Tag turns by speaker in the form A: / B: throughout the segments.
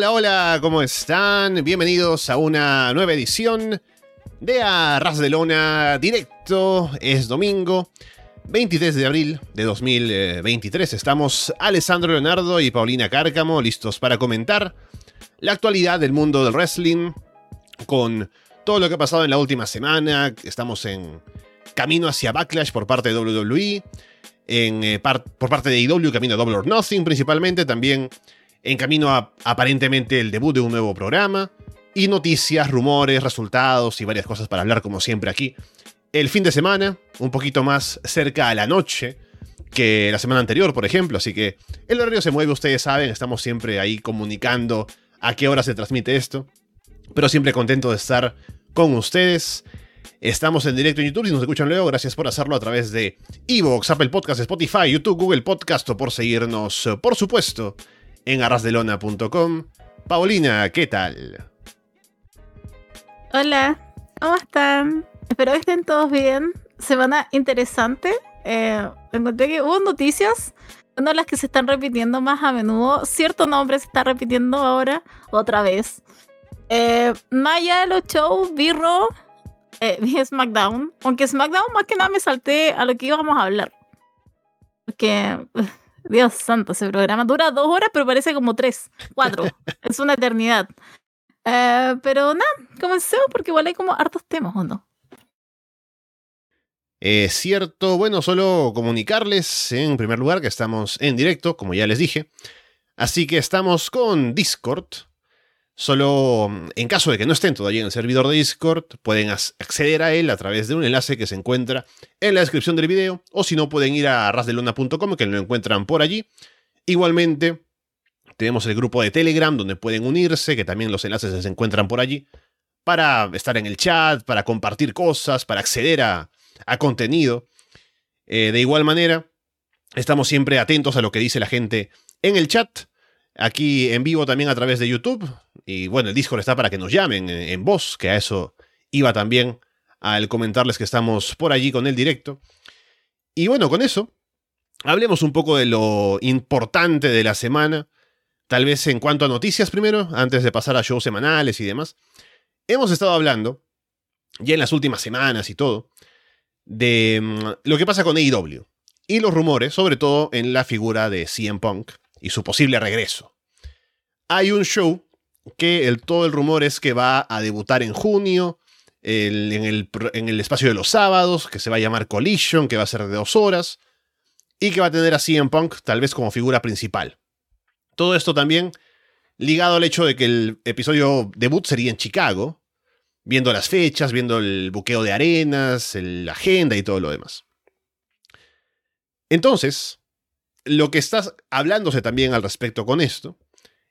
A: Hola, hola, ¿cómo están? Bienvenidos a una nueva edición de Arras de Lona Directo. Es domingo, 23 de abril de 2023. Estamos Alessandro Leonardo y Paulina Cárcamo listos para comentar la actualidad del mundo del wrestling con todo lo que ha pasado en la última semana. Estamos en camino hacia Backlash por parte de WWE, en, eh, por parte de IW, camino a Double or Nothing principalmente, también en camino a aparentemente el debut de un nuevo programa, y noticias, rumores, resultados y varias cosas para hablar como siempre aquí. El fin de semana, un poquito más cerca a la noche que la semana anterior, por ejemplo, así que el horario se mueve, ustedes saben, estamos siempre ahí comunicando a qué hora se transmite esto, pero siempre contento de estar con ustedes. Estamos en directo en YouTube, si nos escuchan luego, gracias por hacerlo a través de Evox, Apple Podcast, Spotify, YouTube, Google Podcast o por seguirnos, por supuesto, en arrasdelona.com. Paulina, ¿qué tal?
B: Hola, ¿cómo están? Espero que estén todos bien. Semana interesante. Eh, encontré que hubo noticias, una de las que se están repitiendo más a menudo. Cierto nombre se está repitiendo ahora, otra vez. Eh, Maya, los shows, Birro, eh, vi SmackDown. Aunque SmackDown más que nada me salté a lo que íbamos a hablar. Porque Dios santo, ese programa dura dos horas, pero parece como tres, cuatro. es una eternidad. Eh, pero nada, comencemos porque igual hay como hartos temas, ¿o no?
A: Es cierto, bueno, solo comunicarles en primer lugar que estamos en directo, como ya les dije. Así que estamos con Discord, Solo en caso de que no estén todavía en el servidor de Discord, pueden acceder a él a través de un enlace que se encuentra en la descripción del video, o si no, pueden ir a rasdeluna.com, que lo encuentran por allí. Igualmente, tenemos el grupo de Telegram, donde pueden unirse, que también los enlaces se encuentran por allí, para estar en el chat, para compartir cosas, para acceder a, contenido. Eh, de igual manera, estamos siempre atentos a lo que dice la gente en el chat aquí en vivo también a través de YouTube. Y bueno, el Discord está para que nos llamen en, voz, que a eso iba también al comentarles que estamos por allí con el directo. Y bueno, con eso, hablemos un poco de lo importante de la semana. Tal vez en cuanto a noticias primero, antes de pasar a shows semanales y demás. Hemos estado hablando, ya en las últimas semanas y todo, de mm, lo que pasa con AEW. Y los rumores, sobre todo en la figura de CM Punk, y su posible regreso. Hay un show que el, todo el rumor es que va a debutar en junio, en, el, en, el, espacio de los sábados, que se va a llamar Collision, que va a ser de dos horas, y que va a tener a CM Punk tal vez como figura principal. Todo esto también ligado al hecho de que el episodio debut sería en Chicago, viendo las fechas, viendo el buqueo de arenas, la agenda y todo lo demás. Entonces, lo que está hablándose también al respecto con esto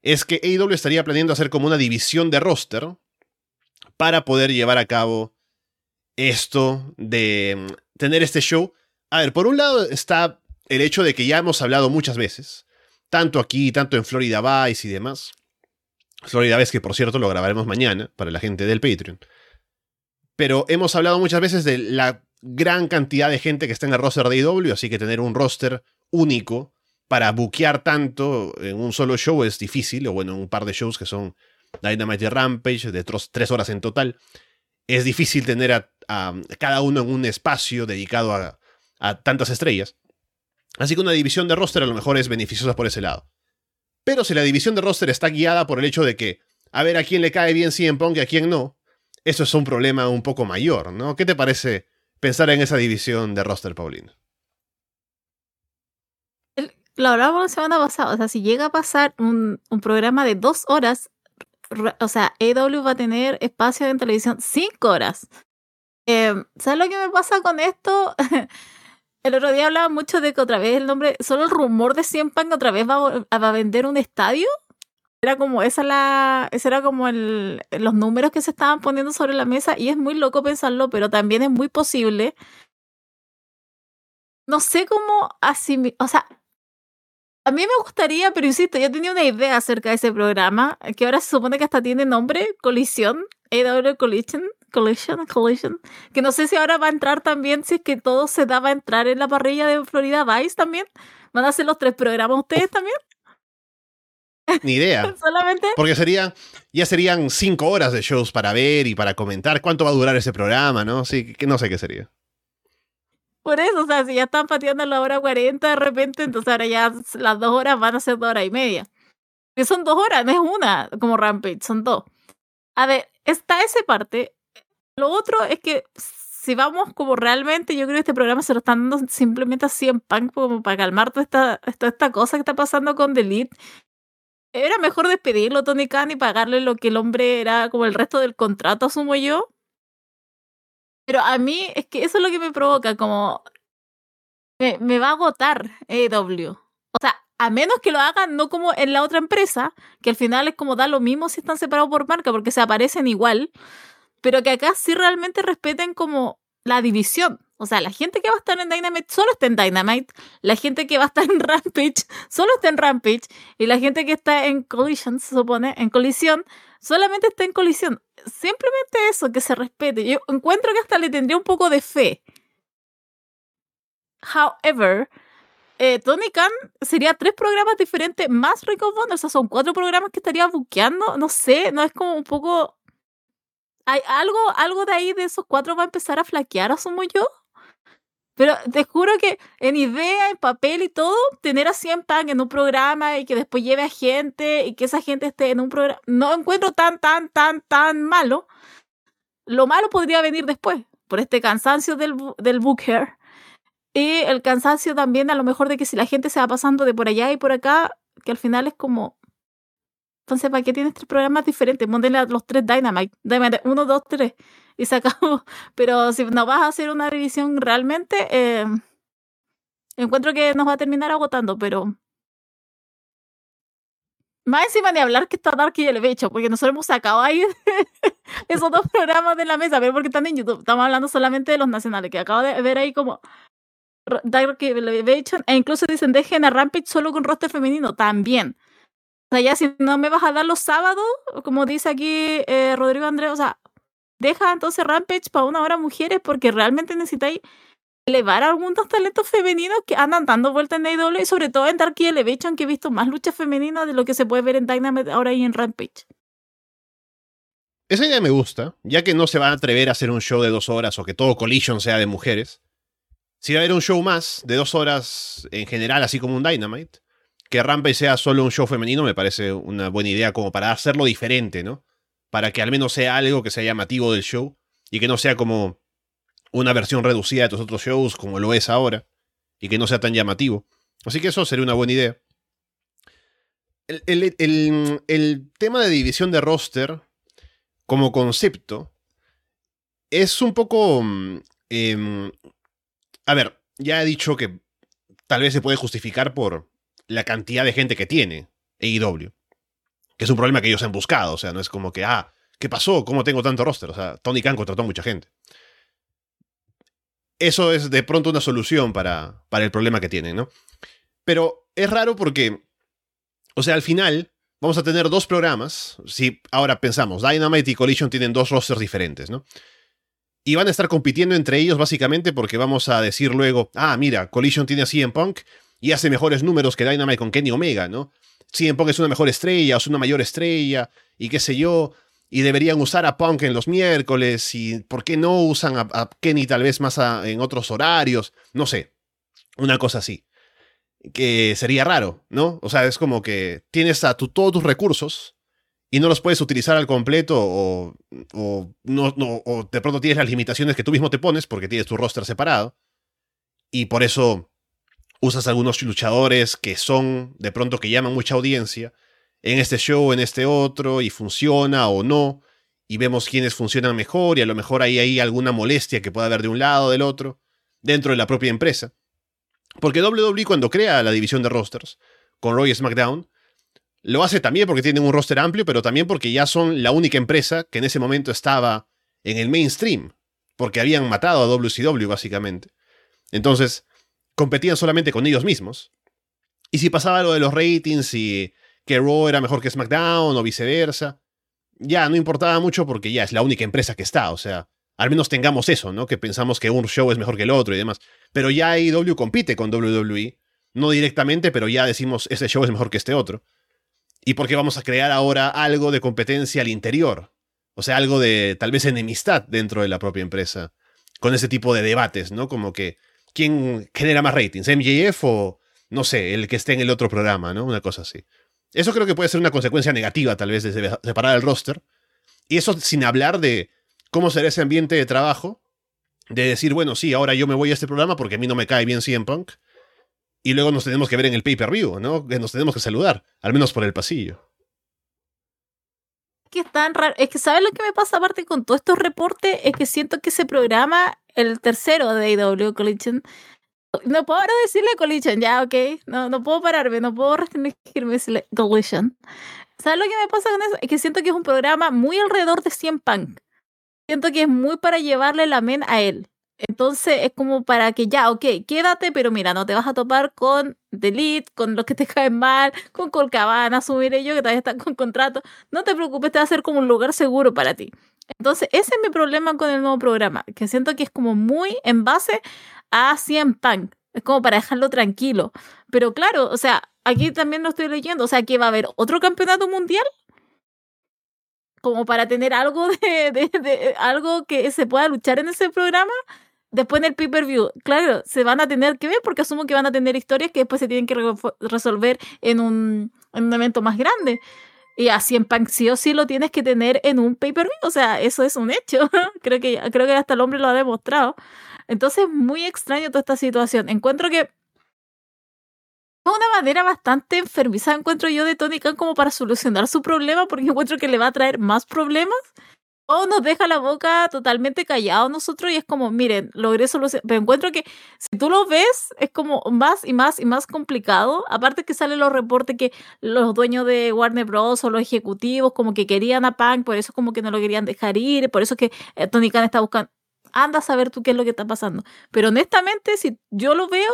A: es que AEW estaría planeando hacer como una división de roster para poder llevar a cabo esto de mm, tener este show. A ver, por un lado está el hecho de que ya hemos hablado muchas veces, tanto aquí, tanto en Florida Vice y demás. Florida Vice, que por cierto lo grabaremos mañana para la gente del Patreon. Pero hemos hablado muchas veces de la gran cantidad de gente que está en el roster de AEW, así que tener un roster único para buquear tanto en un solo show es difícil, o bueno, un par de shows que son Dynamite y Rampage, de tres horas en total. Es difícil tener a, cada uno en un espacio dedicado a, a, tantas estrellas. Así que una división de roster a lo mejor es beneficiosa por ese lado. Pero si la división de roster está guiada por el hecho de que a ver a quién le cae bien CM Punk y a quién no, eso es un problema un poco mayor, ¿no? ¿Qué te parece pensar en esa división de roster, Paulino?
B: Lo hablábamos la semana pasada, o sea, si llega a pasar un, programa de dos horas, o sea, EW va a tener espacio en televisión cinco horas. Em, ¿Sabes lo que me pasa con esto? el otro día hablaba mucho de que otra vez el nombre, solo el rumor de Cien Punk otra vez va, a vender un estadio. Era como esa la, ese era como el, los números que se estaban poniendo sobre la mesa y es muy loco pensarlo, pero también es muy posible. No sé cómo así, o sea, A mí me gustaría, pero insisto, yo tenía una idea acerca de ese programa, que ahora se supone que hasta tiene nombre, Colisión, AW Collision, Collision, Collision, que no sé si ahora va a entrar también, si es que todo se da, va a entrar en la parrilla de Florida Vice también. ¿Van a hacer los tres programas ustedes también?
A: Ni idea.
B: Solamente.
A: Porque sería, ya serían cinco horas de shows para ver y para comentar cuánto va a durar ese programa, ¿no? Sí, que no sé qué sería.
B: Por eso, o sea, si ya están pateando la hora 40 de repente, entonces ahora ya las dos horas van a ser dos horas y media. Son dos horas, no es una como Rampage, son dos. A ver, está esa parte. Lo otro es que si vamos como realmente, yo creo que este programa se lo están dando simplemente así en pan como para calmar toda esta, toda esta cosa que está pasando con Delete. Era mejor despedirlo, Tony Khan, y pagarle lo que el hombre era como el resto del contrato, asumo yo. Pero a mí es que eso es lo que me provoca, como me, me va a agotar AEW. O sea, a menos que lo hagan no como en la otra empresa, que al final es como da lo mismo si están separados por marca, porque se aparecen igual, pero que acá sí realmente respeten como la división. O sea, la gente que va a estar en Dynamite solo está en Dynamite, la gente que va a estar en Rampage solo está en Rampage, y la gente que está en Collision, se supone, en colisión, solamente está en colisión. Simplemente eso, que se respete. Yo encuentro que hasta le tendría un poco de fe. However, eh, Tony Khan sería tres programas diferentes más Rick of Wonder. O sea, son cuatro programas que estaría buqueando. No sé, no es como un poco. Hay algo, algo de ahí de esos cuatro va a empezar a flaquear, asumo yo. Pero te juro que en idea, en papel y todo, tener a 100 Punk en un programa y que después lleve a gente y que esa gente esté en un programa, no encuentro tan, tan, tan, tan malo. Lo malo podría venir después, por este cansancio del, del booker. Y el cansancio también a lo mejor de que si la gente se va pasando de por allá y por acá, que al final es como... Entonces, ¿para qué tienes tres programas diferentes? Móndenle a los tres Dynamite. Dynamite 1, 2, 3 y se acabó. Pero si no vas a hacer una revisión realmente, eh, encuentro que nos va a terminar agotando, pero. Más encima de hablar que está Dark y Elevation, porque nosotros hemos sacado ahí esos dos programas de la mesa, pero porque están en YouTube. Estamos hablando solamente de los nacionales, que acabo de ver ahí como Dark Elevation, e incluso dicen dejen a Rampage solo con roster femenino, también. O sea, ya si no me vas a dar los sábados, como dice aquí eh, Rodrigo Andrés, o sea, deja entonces Rampage para una hora mujeres porque realmente necesitáis elevar a algunos talentos femeninos que andan dando vueltas en AEW y sobre todo en Dark Elevation que he visto más luchas femeninas de lo que se puede ver en Dynamite ahora y en Rampage.
A: Esa idea me gusta, ya que no se va a atrever a hacer un show de dos horas o que todo Collision sea de mujeres. Si va a haber un show más de dos horas en general, así como un Dynamite, que Rampage sea solo un show femenino me parece una buena idea como para hacerlo diferente, ¿no? Para que al menos sea algo que sea llamativo del show y que no sea como una versión reducida de tus otros shows como lo es ahora y que no sea tan llamativo. Así que eso sería una buena idea. El, tema de división de roster como concepto es un poco... Mm, em, a ver, ya he dicho que tal vez se puede justificar por la cantidad de gente que tiene AEW que es un problema que ellos han buscado. O sea, no es como que, ah, ¿qué pasó? ¿Cómo tengo tanto roster? O sea, Tony Khan contrató a mucha gente. Eso es de pronto una solución para, para el problema que tienen, ¿no? Pero es raro porque, o sea, al final vamos a tener dos programas. Si ahora pensamos, Dynamite y Collision tienen dos rosters diferentes, ¿no? Y van a estar compitiendo entre ellos básicamente porque vamos a decir luego, ah, mira, Collision tiene a CM Punk y hace mejores números que Dynamite con Kenny Omega, ¿no? CM Punk es una mejor estrella o es una mayor estrella y qué sé yo, y deberían usar a Punk en los miércoles y por qué no usan a, Kenny tal vez más en otros horarios, no sé, una cosa así. Que sería raro, ¿no? O sea, es como que tienes a todos tus recursos y no los puedes utilizar al completo o, o, no, no, o de pronto tienes las limitaciones que tú mismo te pones porque tienes tu roster separado y por eso usas algunos luchadores que son de pronto que llaman mucha audiencia en este show, en este otro, y funciona o no, y vemos quiénes funcionan mejor, y a lo mejor ahí hay alguna molestia que pueda haber de un lado o del otro, dentro de la propia empresa. Porque WWE cuando crea la división de rosters, con Roy SmackDown, lo hace también porque tienen un roster amplio, pero también porque ya son la única empresa que en ese momento estaba en el mainstream, porque habían matado a WCW básicamente. Entonces, competían solamente con ellos mismos. Y si pasaba lo de los ratings y que Raw era mejor que SmackDown o viceversa, ya no importaba mucho porque ya es la única empresa que está, o sea, al menos tengamos eso, ¿no? Que pensamos que un show es mejor que el otro y demás. Pero ya AEW compite con WWE, no directamente, pero ya decimos, este show es mejor que este otro. ¿Y por qué vamos a crear ahora algo de competencia al interior? O sea, algo de tal vez enemistad dentro de la propia empresa, con ese tipo de debates, ¿no? Como que, ¿quién genera más ratings? ¿MJF o, no sé, el que esté en el otro programa, ¿no? Una cosa así. Eso creo que puede ser una consecuencia negativa, tal vez, de separar el roster. Y eso sin hablar de cómo será ese ambiente de trabajo, de decir, bueno, sí, ahora yo me voy a este programa porque a mí no me cae bien CM Punk, y luego nos tenemos que ver en el pay-per-view, ¿no? Nos tenemos que saludar, al menos por el pasillo.
B: Que es tan raro. Es que, ¿sabes lo que me pasa aparte con todos estos reportes? Es que siento que ese programa, el tercero de AW Collision, no puedo ahora decirle Collision, ya, ok. No, no puedo pararme, no puedo restringirme decirle Collision. ¿Sabes lo que me pasa con eso? Es que siento que es un programa muy alrededor de 100 Punk. Siento que es muy para llevarle la men a él. Entonces es como para que ya, ok, quédate, pero mira, no te vas a topar con Delete, con los que te caen mal, con Colcabana, subir ellos que todavía están con contrato. No te preocupes, te va a ser como un lugar seguro para ti. Entonces, ese es mi problema con el nuevo programa, que siento que es como muy en base a 100 Punk. Es como para dejarlo tranquilo. Pero claro, o sea, aquí también lo estoy leyendo. O sea, que va a haber otro campeonato mundial como para tener algo de, de, algo que se pueda luchar en ese programa después en el pay-per-view, claro, se van a tener que ver porque asumo que van a tener historias que después se tienen que resolver en un, en un evento más grande. Y así en Punk sí o sí lo tienes que tener en un pay-per-view. O sea, eso es un hecho. creo, que, creo que hasta el hombre lo ha demostrado. Entonces, muy extraño toda esta situación. Encuentro que es una manera bastante enfermiza, encuentro yo, de Tony Khan como para solucionar su problema, porque encuentro que le va a traer más problemas o nos deja la boca totalmente callado nosotros y es como, miren, logré solucionar. Pero encuentro que si tú lo ves, es como más y más y más complicado. Aparte que salen los reportes que los dueños de Warner Bros. o los ejecutivos como que querían a Punk, por eso como que no lo querían dejar ir, por eso que eh, Tony Khan está buscando. Anda a saber tú qué es lo que está pasando. Pero honestamente, si yo lo veo,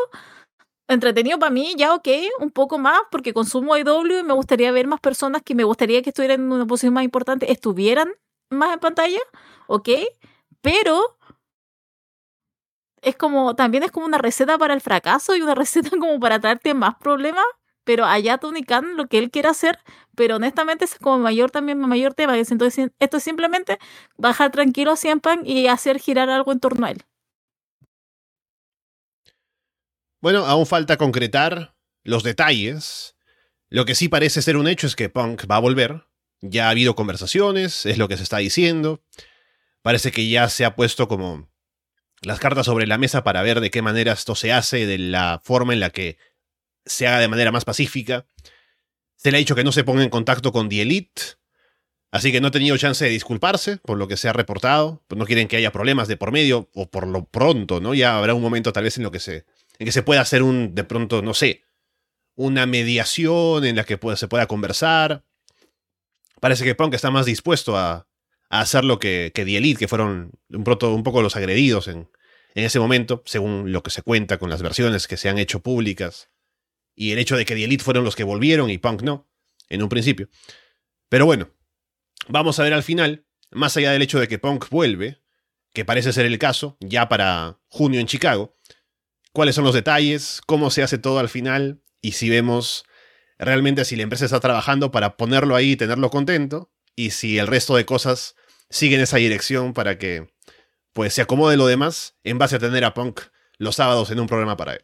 B: entretenido para mí, ya ok, un poco más, porque consumo IW y me gustaría ver más personas que me gustaría que estuvieran en una posición más importante, estuvieran más en pantalla, ok, pero es como, también es como una receta para el fracaso y una receta como para traerte más problemas, pero allá Tony Khan lo que él quiere hacer, pero honestamente es como mayor también mayor tema, entonces esto es simplemente bajar tranquilo a y hacer girar algo en torno a él.
A: Bueno, aún falta concretar los detalles. Lo que sí parece ser un hecho es que Punk va a volver, ya ha habido conversaciones, es lo que se está diciendo. Parece que ya se ha puesto como las cartas sobre la mesa para ver de qué manera esto se hace, de la forma en la que se haga de manera más pacífica. Se le ha dicho que no se ponga en contacto con The Elite, así que no ha tenido chance de disculparse por lo que se ha reportado. Pues no quieren que haya problemas de por medio, o por lo pronto, ¿no? Ya habrá un momento tal vez en lo que se, en que se pueda hacer un, de pronto, no sé, una mediación en la que se pueda conversar. Parece que Punk está más dispuesto a, hacer lo que, que The Elite, que fueron un, un poco los agredidos en, en ese momento, según lo que se cuenta con las versiones que se han hecho públicas. Y el hecho de que The Elite fueron los que volvieron y Punk no, en un principio. Pero bueno, vamos a ver al final, más allá del hecho de que Punk vuelve, que parece ser el caso, ya para junio en Chicago, cuáles son los detalles, cómo se hace todo al final y si vemos realmente si la empresa está trabajando para ponerlo ahí y tenerlo contento, y si el resto de cosas siguen esa dirección para que pues se acomode lo demás en base a tener a Punk los sábados en un programa para él.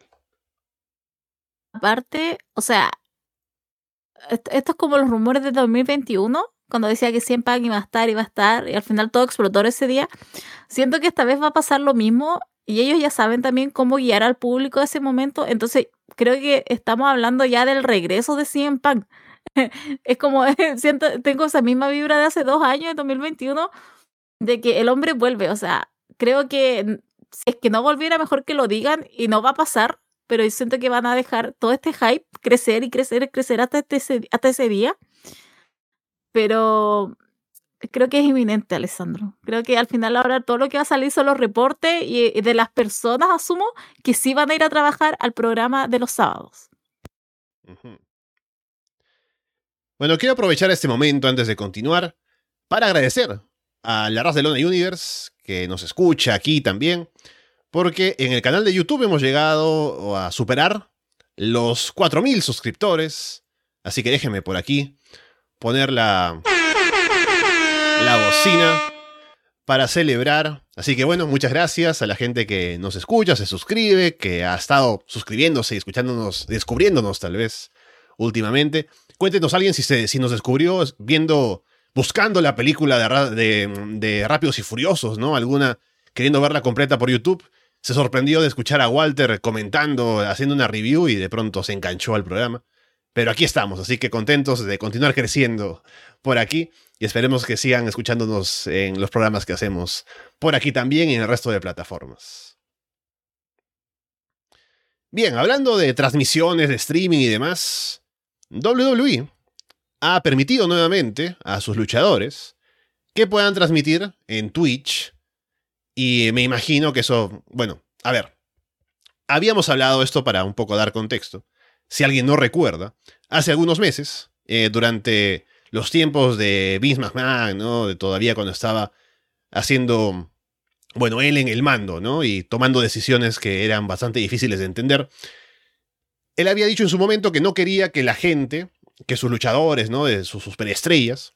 B: Aparte, o sea, esto es como los rumores de 2021, cuando decía que 100 Punk iba a estar, iba a estar, y al final todo explotó ese día. Siento que esta vez va a pasar lo mismo y ellos ya saben también cómo guiar al público a ese momento. Entonces, creo que estamos hablando ya del regreso de CM Punk. es como, siento, tengo esa misma vibra de hace dos años, de 2021, de que el hombre vuelve. O sea, creo que si es que no volviera, mejor que lo digan y no va a pasar, pero siento que van a dejar todo este hype crecer y crecer y crecer hasta, este, hasta ese día. Pero creo que es inminente, Alessandro. Creo que al final ahora todo lo que va a salir son los reportes y, de las personas, asumo, que sí van a ir a trabajar al programa de los sábados.
A: Bueno, quiero aprovechar este momento antes de continuar para agradecer a la raza de Lona Universe que nos escucha aquí también, porque en el canal de YouTube hemos llegado a superar los 4.000 suscriptores, así que déjenme por aquí poner la, la bocina para celebrar. Así que bueno, muchas gracias a la gente que nos escucha, se suscribe, que ha estado suscribiéndose y escuchándonos, descubriéndonos tal vez últimamente. Cuéntenos alguien si, se, si nos descubrió viendo, buscando la película de, de, Rápidos y Furiosos, ¿no? Alguna queriendo verla completa por YouTube. Se sorprendió de escuchar a Walter comentando, haciendo una review y de pronto se enganchó al programa. Pero aquí estamos, así que contentos de continuar creciendo por aquí y esperemos que sigan escuchándonos en los programas que hacemos por aquí también y en el resto de plataformas. Bien, hablando de transmisiones, de streaming y demás, WWE ha permitido nuevamente a sus luchadores que puedan transmitir en Twitch. Y me imagino que eso, bueno, a ver, habíamos hablado esto para un poco dar contexto. Si alguien no recuerda, hace algunos meses, eh, durante los tiempos de Vince McMahon, ¿no? De todavía cuando estaba haciendo, bueno, él en el mando, ¿no? Y tomando decisiones que eran bastante difíciles de entender. Él había dicho en su momento que no quería que la gente, que sus luchadores, ¿no? De sus superestrellas,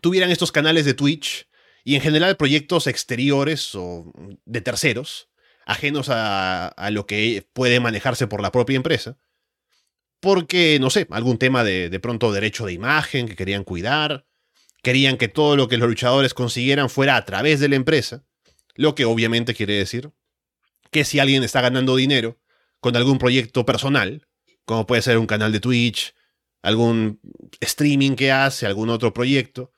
A: tuvieran estos canales de Twitch y en general proyectos exteriores o de terceros, ajenos a, lo que puede manejarse por la propia empresa. Porque, no sé, algún tema de, de pronto derecho de imagen que querían cuidar, querían que todo lo que los luchadores consiguieran fuera a través de la empresa, lo que obviamente quiere decir que si alguien está ganando dinero con algún proyecto personal, como puede ser un canal de Twitch, algún streaming que hace, algún otro proyecto.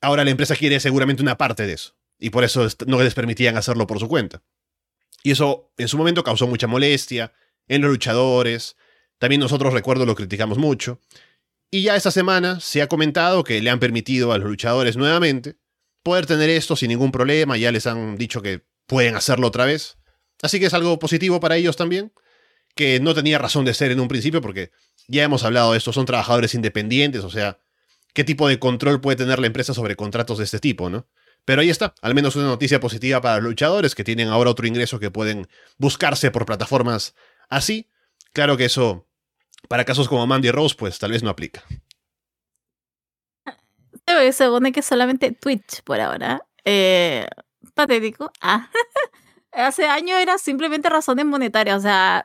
A: Ahora la empresa quiere seguramente una parte de eso, y por eso no les permitían hacerlo por su cuenta. Y eso en su momento causó mucha molestia en los luchadores, también nosotros recuerdo lo criticamos mucho, y ya esta semana se ha comentado que le han permitido a los luchadores nuevamente poder tener esto sin ningún problema, ya les han dicho que pueden hacerlo otra vez. Así que es algo positivo para ellos también, que no tenía razón de ser en un principio, porque ya hemos hablado de esto, son trabajadores independientes, o sea, ¿qué tipo de control puede tener la empresa sobre contratos de este tipo, no? Pero ahí está, al menos una noticia positiva para los luchadores que tienen ahora otro ingreso que pueden buscarse por plataformas así. Claro que eso, para casos como Mandy Rose, pues tal vez no aplica.
B: Se supone que solamente Twitch por ahora. Eh, patético. Ah. hace años era simplemente razones monetarias, o sea,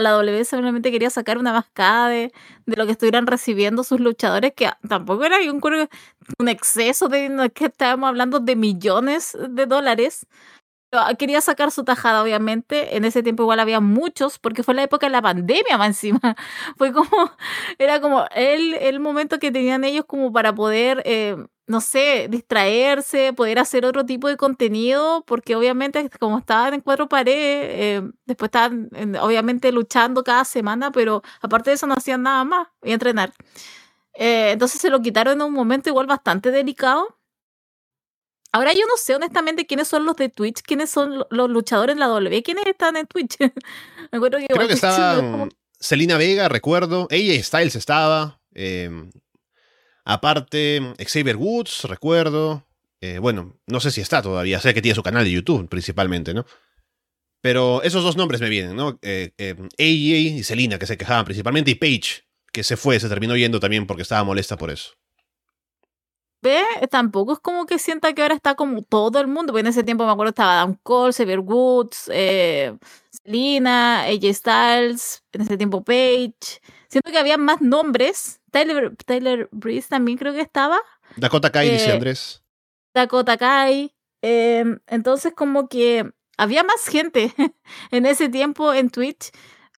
B: la W simplemente quería sacar una mascada de, lo que estuvieran recibiendo sus luchadores, que tampoco era un, un exceso de que estábamos hablando de millones de dólares. Ah, quería sacar su tajada, obviamente. En ese tiempo igual había muchos, porque fue la época de la pandemia más encima. Fue como, era como el, el momento que tenían ellos como para poder eh, no sé, distraerse, poder hacer otro tipo de contenido, porque obviamente como estaban en cuatro paredes, eh, después estaban obviamente luchando cada semana, pero aparte de eso no hacían nada más y entrenar. Eh, entonces se lo quitaron en un momento igual bastante delicado. Ahora yo no sé honestamente quiénes son los de Twitch, quiénes son los luchadores en la W, quiénes están en Twitch.
A: Me acuerdo que Creo que estaba Selina Vega, recuerdo, ella Styles estaba, eh, Aparte, Xavier Woods, recuerdo. Eh, bueno, no sé si está todavía, sé que tiene su canal de YouTube principalmente, ¿no? Pero esos dos nombres me vienen, ¿no? Eh, eh AJ y Selina, que se quejaban principalmente, y Paige, que se fue, se terminó yendo también porque estaba molesta por eso.
B: Ve, tampoco es como que sienta que ahora está como todo el mundo, porque en ese tiempo me acuerdo estaba Dan Cole, Xavier Woods, eh, Selina, AJ Styles, en ese tiempo Paige. Siento que había más nombres Tyler, Tyler Breeze también creo que estaba.
A: Dakota Kai, dice eh, Andrés.
B: Dakota Kai. Em, entonces, como que había más gente en ese tiempo en Twitch.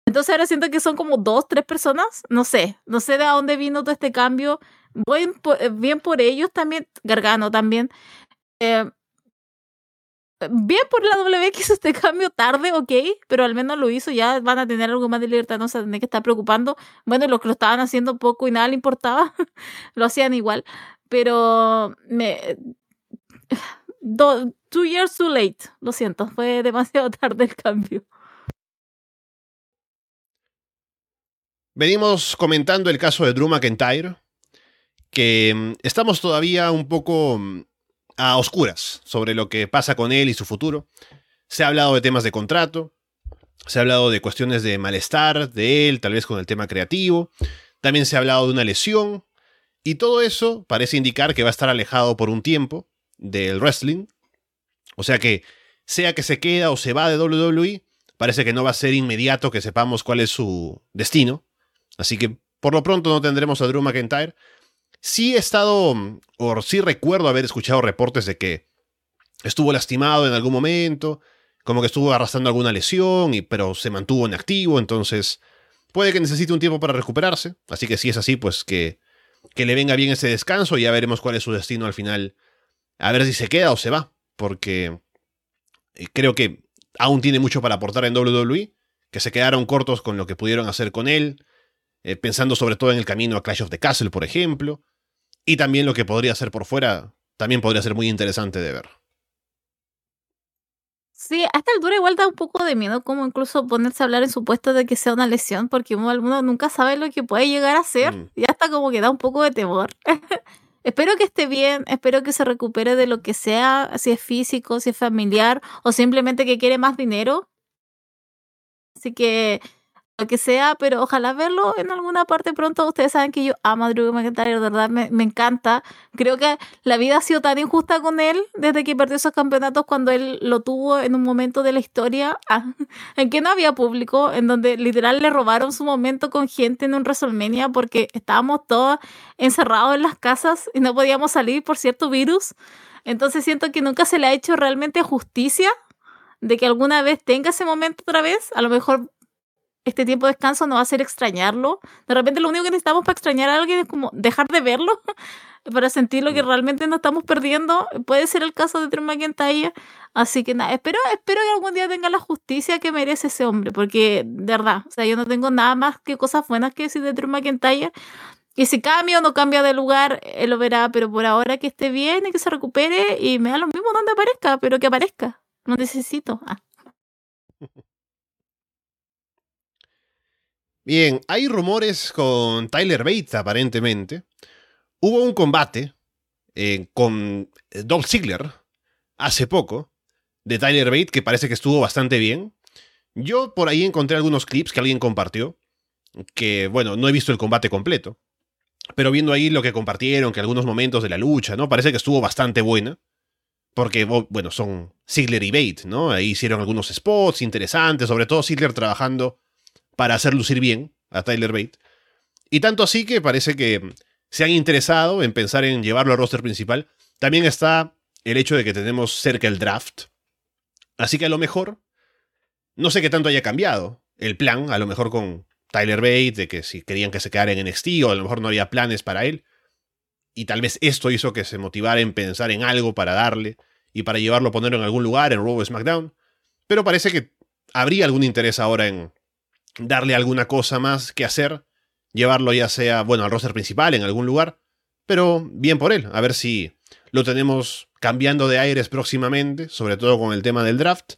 B: Entonces ahora siento que son como dos, tres personas. No sé, no sé de dónde vino todo este cambio. Voy bien por ellos también, Gargano también. Eh, bien por la W que hizo este cambio tarde, ok, pero al menos lo hizo, ya van a tener algo más de libertad, no se van tener que estar preocupando. Bueno, los que lo estaban haciendo poco y nada le importaba, lo hacían igual, pero me... two years too late, lo siento, fue demasiado tarde el cambio.
A: Venimos comentando el caso de Drew McIntyre, que mm, estamos todavía un poco mm, a oscuras sobre lo que pasa con él y su futuro. Se ha hablado de temas de contrato, se ha hablado de cuestiones de malestar de él, tal vez con el tema creativo. También se ha hablado de una lesión. Y todo eso parece indicar que va a estar alejado por un tiempo del wrestling. O sea que, sea que se queda o se va de WWE, parece que no va a ser inmediato que sepamos cuál es su destino. Así que por lo pronto no tendremos a Drew McIntyre. Sí he estado, o sí recuerdo haber escuchado reportes de que estuvo lastimado en algún momento, como que estuvo arrastrando alguna lesión, y, pero se mantuvo en activo, entonces puede que necesite un tiempo para recuperarse. Así que si es así, pues que, que le venga bien ese descanso y ya veremos cuál es su destino al final. A ver si se queda o se va, porque eh, creo que aún tiene mucho para aportar en WWE, que se quedaron cortos con lo que pudieron hacer con él, eh, pensando sobre todo en el camino a Clash of the Castle, por ejemplo, y también lo que podría hacer por fuera, también podría ser muy interesante de ver.
B: Sí, a esta altura igual da un poco de miedo como incluso ponerse a hablar en supuesto de que sea una lesión, porque uno, nunca sabe lo que puede llegar a ser. Mm. Y hasta como que da un poco de temor. espero que esté bien, espero que se recupere de lo que sea, si es físico, si es familiar o simplemente que quiere más dinero. Así que lo que sea, pero ojalá verlo en alguna parte pronto. Ustedes saben que yo amo a Drew McIntyre, de verdad me, me, encanta. Creo que la vida ha sido tan injusta con él desde que perdió esos campeonatos cuando él lo tuvo en un momento de la historia ah, en que no había público, en donde literal le robaron su momento con gente en un WrestleMania porque estábamos todos encerrados en las casas y no podíamos salir por cierto virus. Entonces siento que nunca se le ha hecho realmente justicia de que alguna vez tenga ese momento otra vez. A lo mejor este tiempo de descanso no va a ser extrañarlo. De repente lo único que necesitamos para extrañar a alguien es como dejar de verlo, para sentir lo que mm. realmente nos estamos perdiendo. Puede ser el caso de Drew McIntyre. Así que nada, espero, espero que algún día tenga la justicia que merece ese hombre, porque de verdad, o sea, yo no tengo nada más que cosas buenas que decir de Drew McIntyre. Y si cambia o no cambia de lugar, él lo verá, pero por ahora que esté bien y que se recupere y me da lo mismo donde aparezca, pero que aparezca. No necesito. Ah.
A: Bien, hay rumores con Tyler Bates aparentemente. Hubo un combate eh, con Dolph Ziggler hace poco de Tyler Bates que parece que estuvo bastante bien. Yo por ahí encontré algunos clips que alguien compartió, que bueno, no he visto el combate completo, pero viendo ahí lo que compartieron, que algunos momentos de la lucha, ¿no? Parece que estuvo bastante buena. Porque, bueno, son Ziggler y Bates, ¿no? Ahí hicieron algunos spots interesantes, sobre todo Ziggler trabajando para hacer lucir bien a Tyler Bate. Y tanto así que parece que se han interesado en pensar en llevarlo al roster principal. También está el hecho de que tenemos cerca el draft. Así que a lo mejor, no sé qué tanto haya cambiado el plan, a lo mejor con Tyler Bate, de que si querían que se quedara en NXT o a lo mejor no había planes para él. Y tal vez esto hizo que se motivara en pensar en algo para darle y para llevarlo a ponerlo en algún lugar en Raw SmackDown. Pero parece que habría algún interés ahora en darle alguna cosa más que hacer, llevarlo ya sea, bueno, al roster principal en algún lugar, pero bien por él, a ver si lo tenemos cambiando de aires próximamente, sobre todo con el tema del draft,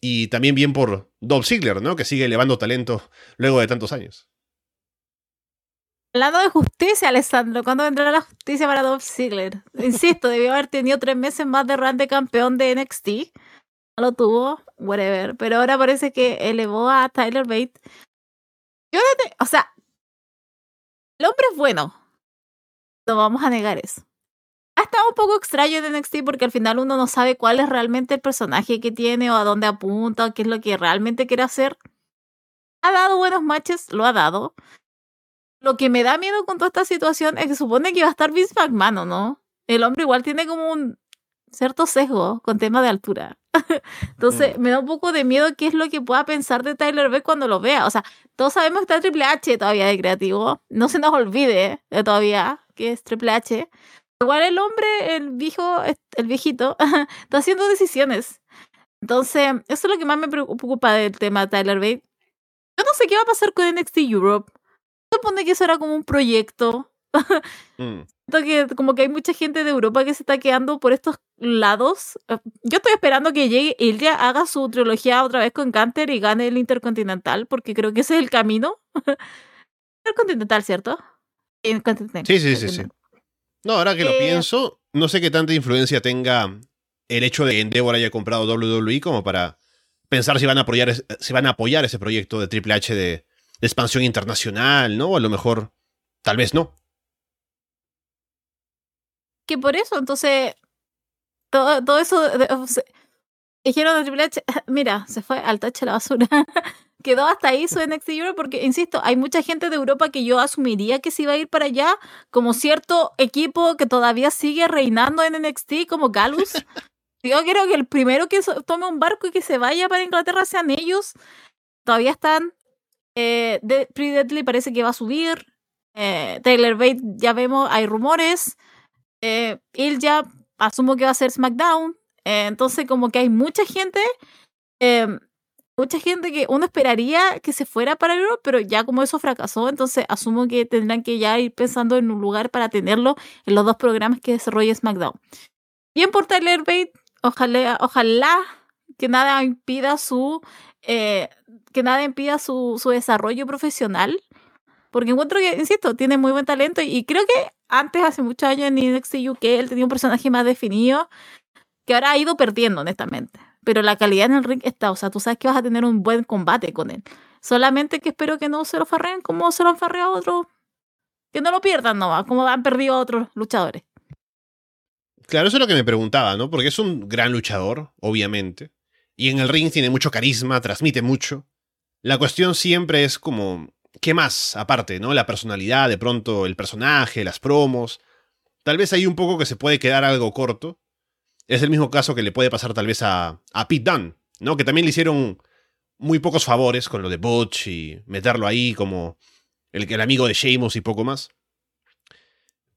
A: y también bien por Dolph Ziggler, ¿no? Que sigue elevando talento luego de tantos años.
B: Hablando de justicia, Alessandro, ¿cuándo vendrá la justicia para Dolph Ziggler? Insisto, debió haber tenido tres meses más de run de campeón de NXT lo tuvo, whatever. Pero ahora parece que elevó a Tyler Bate. Yo no te, o sea, el hombre es bueno. No vamos a negar eso. Ha estado un poco extraño en NXT porque al final uno no sabe cuál es realmente el personaje que tiene o a dónde apunta o qué es lo que realmente quiere hacer. Ha dado buenos matches, lo ha dado. Lo que me da miedo con toda esta situación es que supone que va a estar Vince McMahon, ¿no? El hombre igual tiene como un cierto sesgo con tema de altura. Entonces, mm. me da un poco de miedo qué es lo que pueda pensar de Tyler Bate cuando lo vea. O sea, todos sabemos que está Triple H todavía de creativo. No se nos olvide de todavía que es Triple H. Igual el hombre, el viejo, el viejito, está haciendo decisiones. Entonces, eso es lo que más me preocupa del tema de Tyler Bate. Yo no sé qué va a pasar con NXT Europe. Supone que eso era como un proyecto. mm que como que hay mucha gente de Europa que se está quedando por estos lados. Eh, yo estoy esperando que llegue Ilya, haga su trilogía otra vez con Canter y gane el Intercontinental, porque creo que ese es el camino. El Continental, ¿cierto? El Continental.
A: Sí, sí, sí, sí. No, ahora que lo
B: Eh,
A: pienso, no sé qué tanta influencia tenga el hecho de que Endeavor haya comprado WWE como para pensar si van a apoyar, si van a apoyar ese proyecto de Triple H de, de expansión internacional, ¿no? O a lo mejor, tal vez no.
B: Que por eso, entonces, todo, todo eso, dijeron a Triple H, mira, se fue al tacho la basura. Quedó hasta ahí su NXT Europe porque, insisto, hay mucha gente de Europa que yo asumiría que se iba a ir para allá, como cierto equipo que todavía sigue reinando en NXT, como Galus. Yo creo que el primero que tome un barco y que se vaya para Inglaterra sean ellos. Todavía están. Eh, de, Pretty Deadly parece que va a subir. Eh, Taylor Bate, ya vemos, hay rumores. Eh, Ilja, asumo que va a ser SmackDown. Eh, entonces, como que hay mucha gente. eh, mucha gente que uno esperaría que se fuera para Europe, pero ya como eso fracasó, entonces asumo que tendrán que ya ir pensando en un lugar para tenerlo en los dos programas que desarrolla SmackDown. Bien por Tyler Bate, ojalá, ojalá que nada impida su eh, que nada impida su, su desarrollo profesional. Porque encuentro que, insisto, tiene muy buen talento y creo que antes, hace muchos años en NXT UK, él tenía un personaje más definido que ahora ha ido perdiendo, honestamente. Pero la calidad en el ring está, o sea, tú sabes que vas a tener un buen combate con él. Solamente que espero que no se lo farreen como se lo han farreado otros. Que no lo pierdan nomás, como han perdido a otros luchadores.
A: Claro, eso es lo que me preguntaba, ¿no? Porque es un gran luchador, obviamente. Y en el ring tiene mucho carisma, transmite mucho. La cuestión siempre es como, ¿qué más aparte, no? La personalidad, de pronto el personaje, las promos. Tal vez hay un poco que se puede quedar algo corto. Es el mismo caso que le puede pasar tal vez a, a Pete Dunne, ¿no? Que también le hicieron muy pocos favores con lo de Butch y meterlo ahí como el, el amigo de Sheamus y poco más.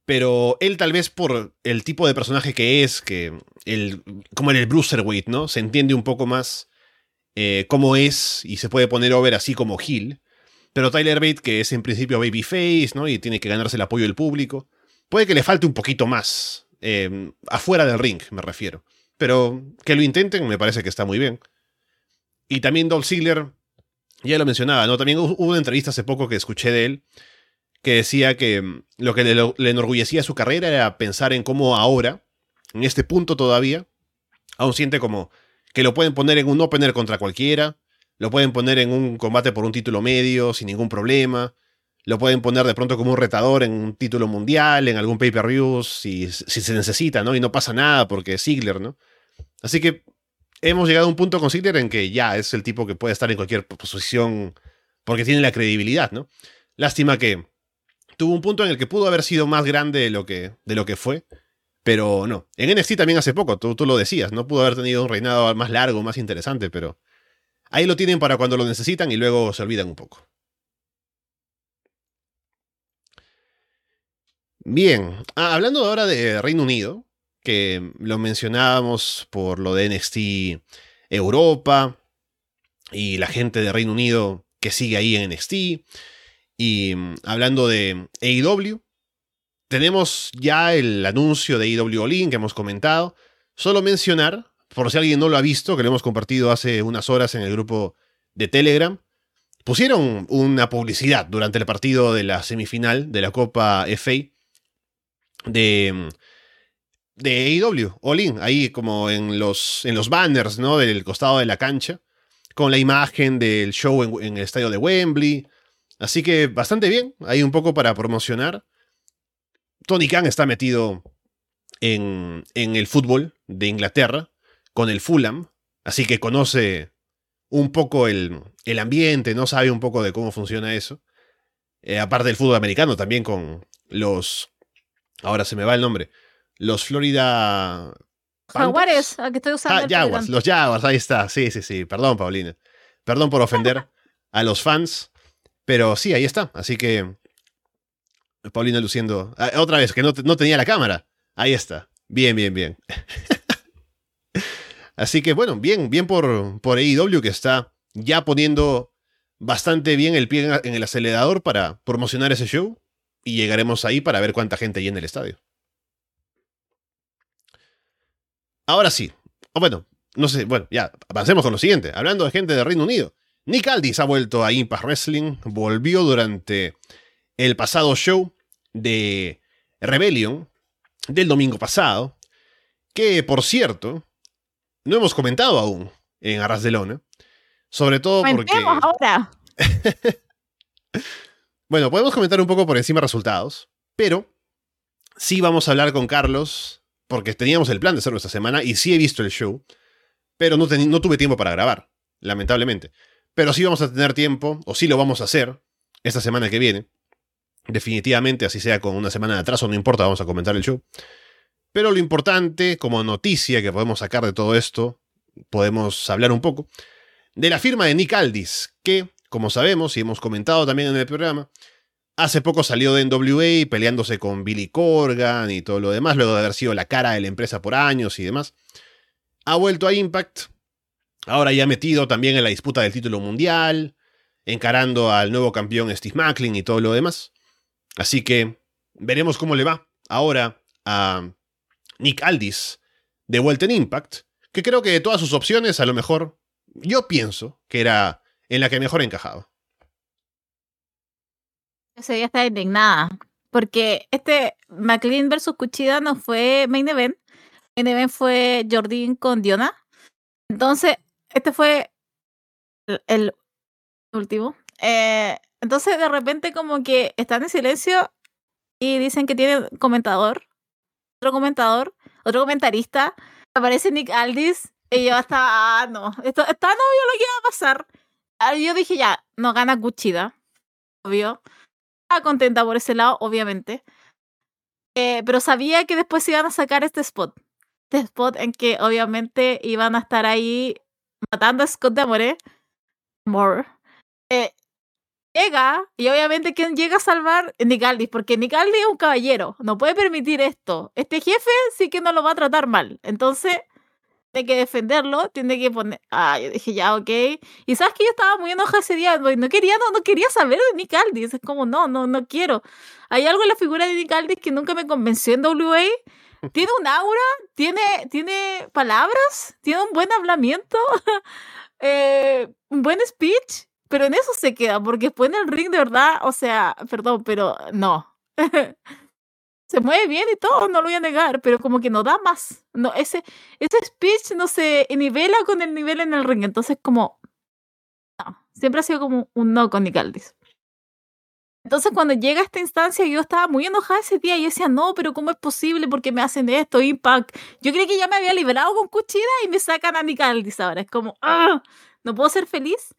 A: Pero él tal vez por el tipo de personaje que es, que el, como en el Bruiserweight, ¿no? Se entiende un poco más eh, cómo es y se puede poner over así como Hill. Pero Tyler Bate, que es en principio babyface, ¿no? Y tiene que ganarse el apoyo del público, puede que le falte un poquito más. eh, afuera del ring, me refiero. Pero que lo intenten, me parece que está muy bien. Y también Dolph Ziggler, ya lo mencionaba, ¿no? También hubo una entrevista hace poco que escuché de él, que decía que mm, lo que le, le enorgullecía su carrera era pensar en cómo ahora, en este punto todavía, aún siente como que lo pueden poner en un opener contra cualquiera, lo pueden poner en un combate por un título medio sin ningún problema, lo pueden poner de pronto como un retador en un título mundial, en algún pay-per-view si, si se necesita, ¿no? Y no pasa nada porque es Ziggler, ¿no? Así que hemos llegado a un punto con Ziggler en que ya es el tipo que puede estar en cualquier posición porque tiene la credibilidad, ¿no? Lástima que tuvo un punto en el que pudo haber sido más grande de lo que, de lo que fue, pero no. En NXT también hace poco, tú, tú lo decías, no pudo haber tenido un reinado más largo, más interesante, pero ahí lo tienen para cuando lo necesitan y luego se olvidan un poco. Bien, ah, hablando ahora de Reino Unido, que lo mencionábamos por lo de NXT Europa y la gente de Reino Unido que sigue ahí en NXT. Y mm, hablando de AEW, tenemos ya el anuncio de AEW All In que hemos comentado. Solo mencionar, por si alguien no lo ha visto, que lo hemos compartido hace unas horas en el grupo de Telegram, pusieron una publicidad durante el partido de la semifinal de la Copa FA de, de AEW, All ahí como en los, en los banners, ¿no? Del costado de la cancha, con la imagen del show en, en el estadio de Wembley. Así que bastante bien, hay un poco para promocionar. Tony Khan está metido en, en el fútbol de Inglaterra, con el Fulham, así que conoce un poco el, el ambiente, no sabe un poco de cómo funciona eso. Eh, aparte del fútbol americano, también con los... Ahora se me va el nombre. Los Florida...
B: Jaguares, a que estoy usando.
A: Ah, Jaguars, los Jaguars, ahí está. Sí, sí, sí. Perdón, Paulina. Perdón por ofender a los fans. Pero sí, ahí está. Así que. Paulina luciendo. Ah, otra vez, que no, no tenía la cámara. Ahí está. Bien, bien, bien. Así que bueno, bien, bien por, por AEW que está ya poniendo bastante bien el pie en, el acelerador para promocionar ese show. Y llegaremos ahí para ver cuánta gente hay en el estadio. Ahora sí. O bueno, no sé, bueno, ya, avancemos con lo siguiente. Hablando de gente de Reino Unido. Nick Aldis ha vuelto a Impact Wrestling, volvió durante el pasado show de Rebellion del domingo pasado, que por cierto, no hemos comentado aún en Arras de Lona, sobre todo porque...
B: ahora.
A: bueno, podemos comentar un poco por encima resultados, pero sí vamos a hablar con Carlos, porque teníamos el plan de hacerlo esta semana y sí he visto el show, pero no, no tuve tiempo para grabar, lamentablemente. Pero sí vamos a tener tiempo, o sí lo vamos a hacer, esta semana que viene. Definitivamente, así sea con una semana de atraso, no importa, vamos a comentar el show. Pero lo importante, como noticia que podemos sacar de todo esto, podemos hablar un poco, de la firma de Nick Aldis, que, como sabemos y hemos comentado también en el programa, hace poco salió de NWA peleándose con Billy Corgan y todo lo demás, luego de haber sido la cara de la empresa por años y demás. Ha vuelto a Impact, ahora ya metido también en la disputa del título mundial, encarando al nuevo campeón Steve Macklin y todo lo demás. Así que veremos cómo le va ahora a Nick Aldis de vuelta en Impact, que creo que de todas sus opciones, a lo mejor, yo pienso que era en la que mejor encajaba.
B: Ese día está indignada, porque este McLean versus Cuchida no fue main event, main event fue Jordan con Diona. Entonces, este fue el último. Eh, entonces, de repente, como que están en silencio y dicen que tiene comentador, otro comentador, otro comentarista. Aparece Nick Aldis y yo estaba, ah, no, esto está obvio lo que iba a pasar. Yo dije, ya, no gana Cuchida, obvio. Estaba contenta por ese lado, obviamente. Eh, pero sabía que después iban a sacar este spot. Este spot en que obviamente iban a estar ahí matando a Scott de Amore. More. Eh, llega, y obviamente quien llega a salvar es Nicaldis, porque Nicaldis es un caballero, no puede permitir esto. Este jefe sí que no lo va a tratar mal, entonces tiene que defenderlo, tiene que poner... Ah, yo dije, ya, ok. Y sabes que yo estaba muy enojada ese día, no quería, no, no quería saber de Nicaldis, es como, no, no, no quiero. Hay algo en la figura de Nicaldis que nunca me convenció en WA. Tiene un aura, tiene, tiene palabras, tiene un buen hablamiento, eh, un buen speech, pero en eso se queda, porque después en el ring de verdad, o sea, perdón, pero no. se mueve bien y todo, no lo voy a negar, pero como que no da más. No, ese, ese speech no se nivela con el nivel en el ring, entonces como... No, siempre ha sido como un no con Nicaldis. Entonces cuando llega esta instancia yo estaba muy enojada ese día y decía, no, pero ¿cómo es posible? porque me hacen esto? Impact. Yo creí que ya me había liberado con Cuchida y me sacan a Nicaldis ahora. Es como, ah, no puedo ser feliz.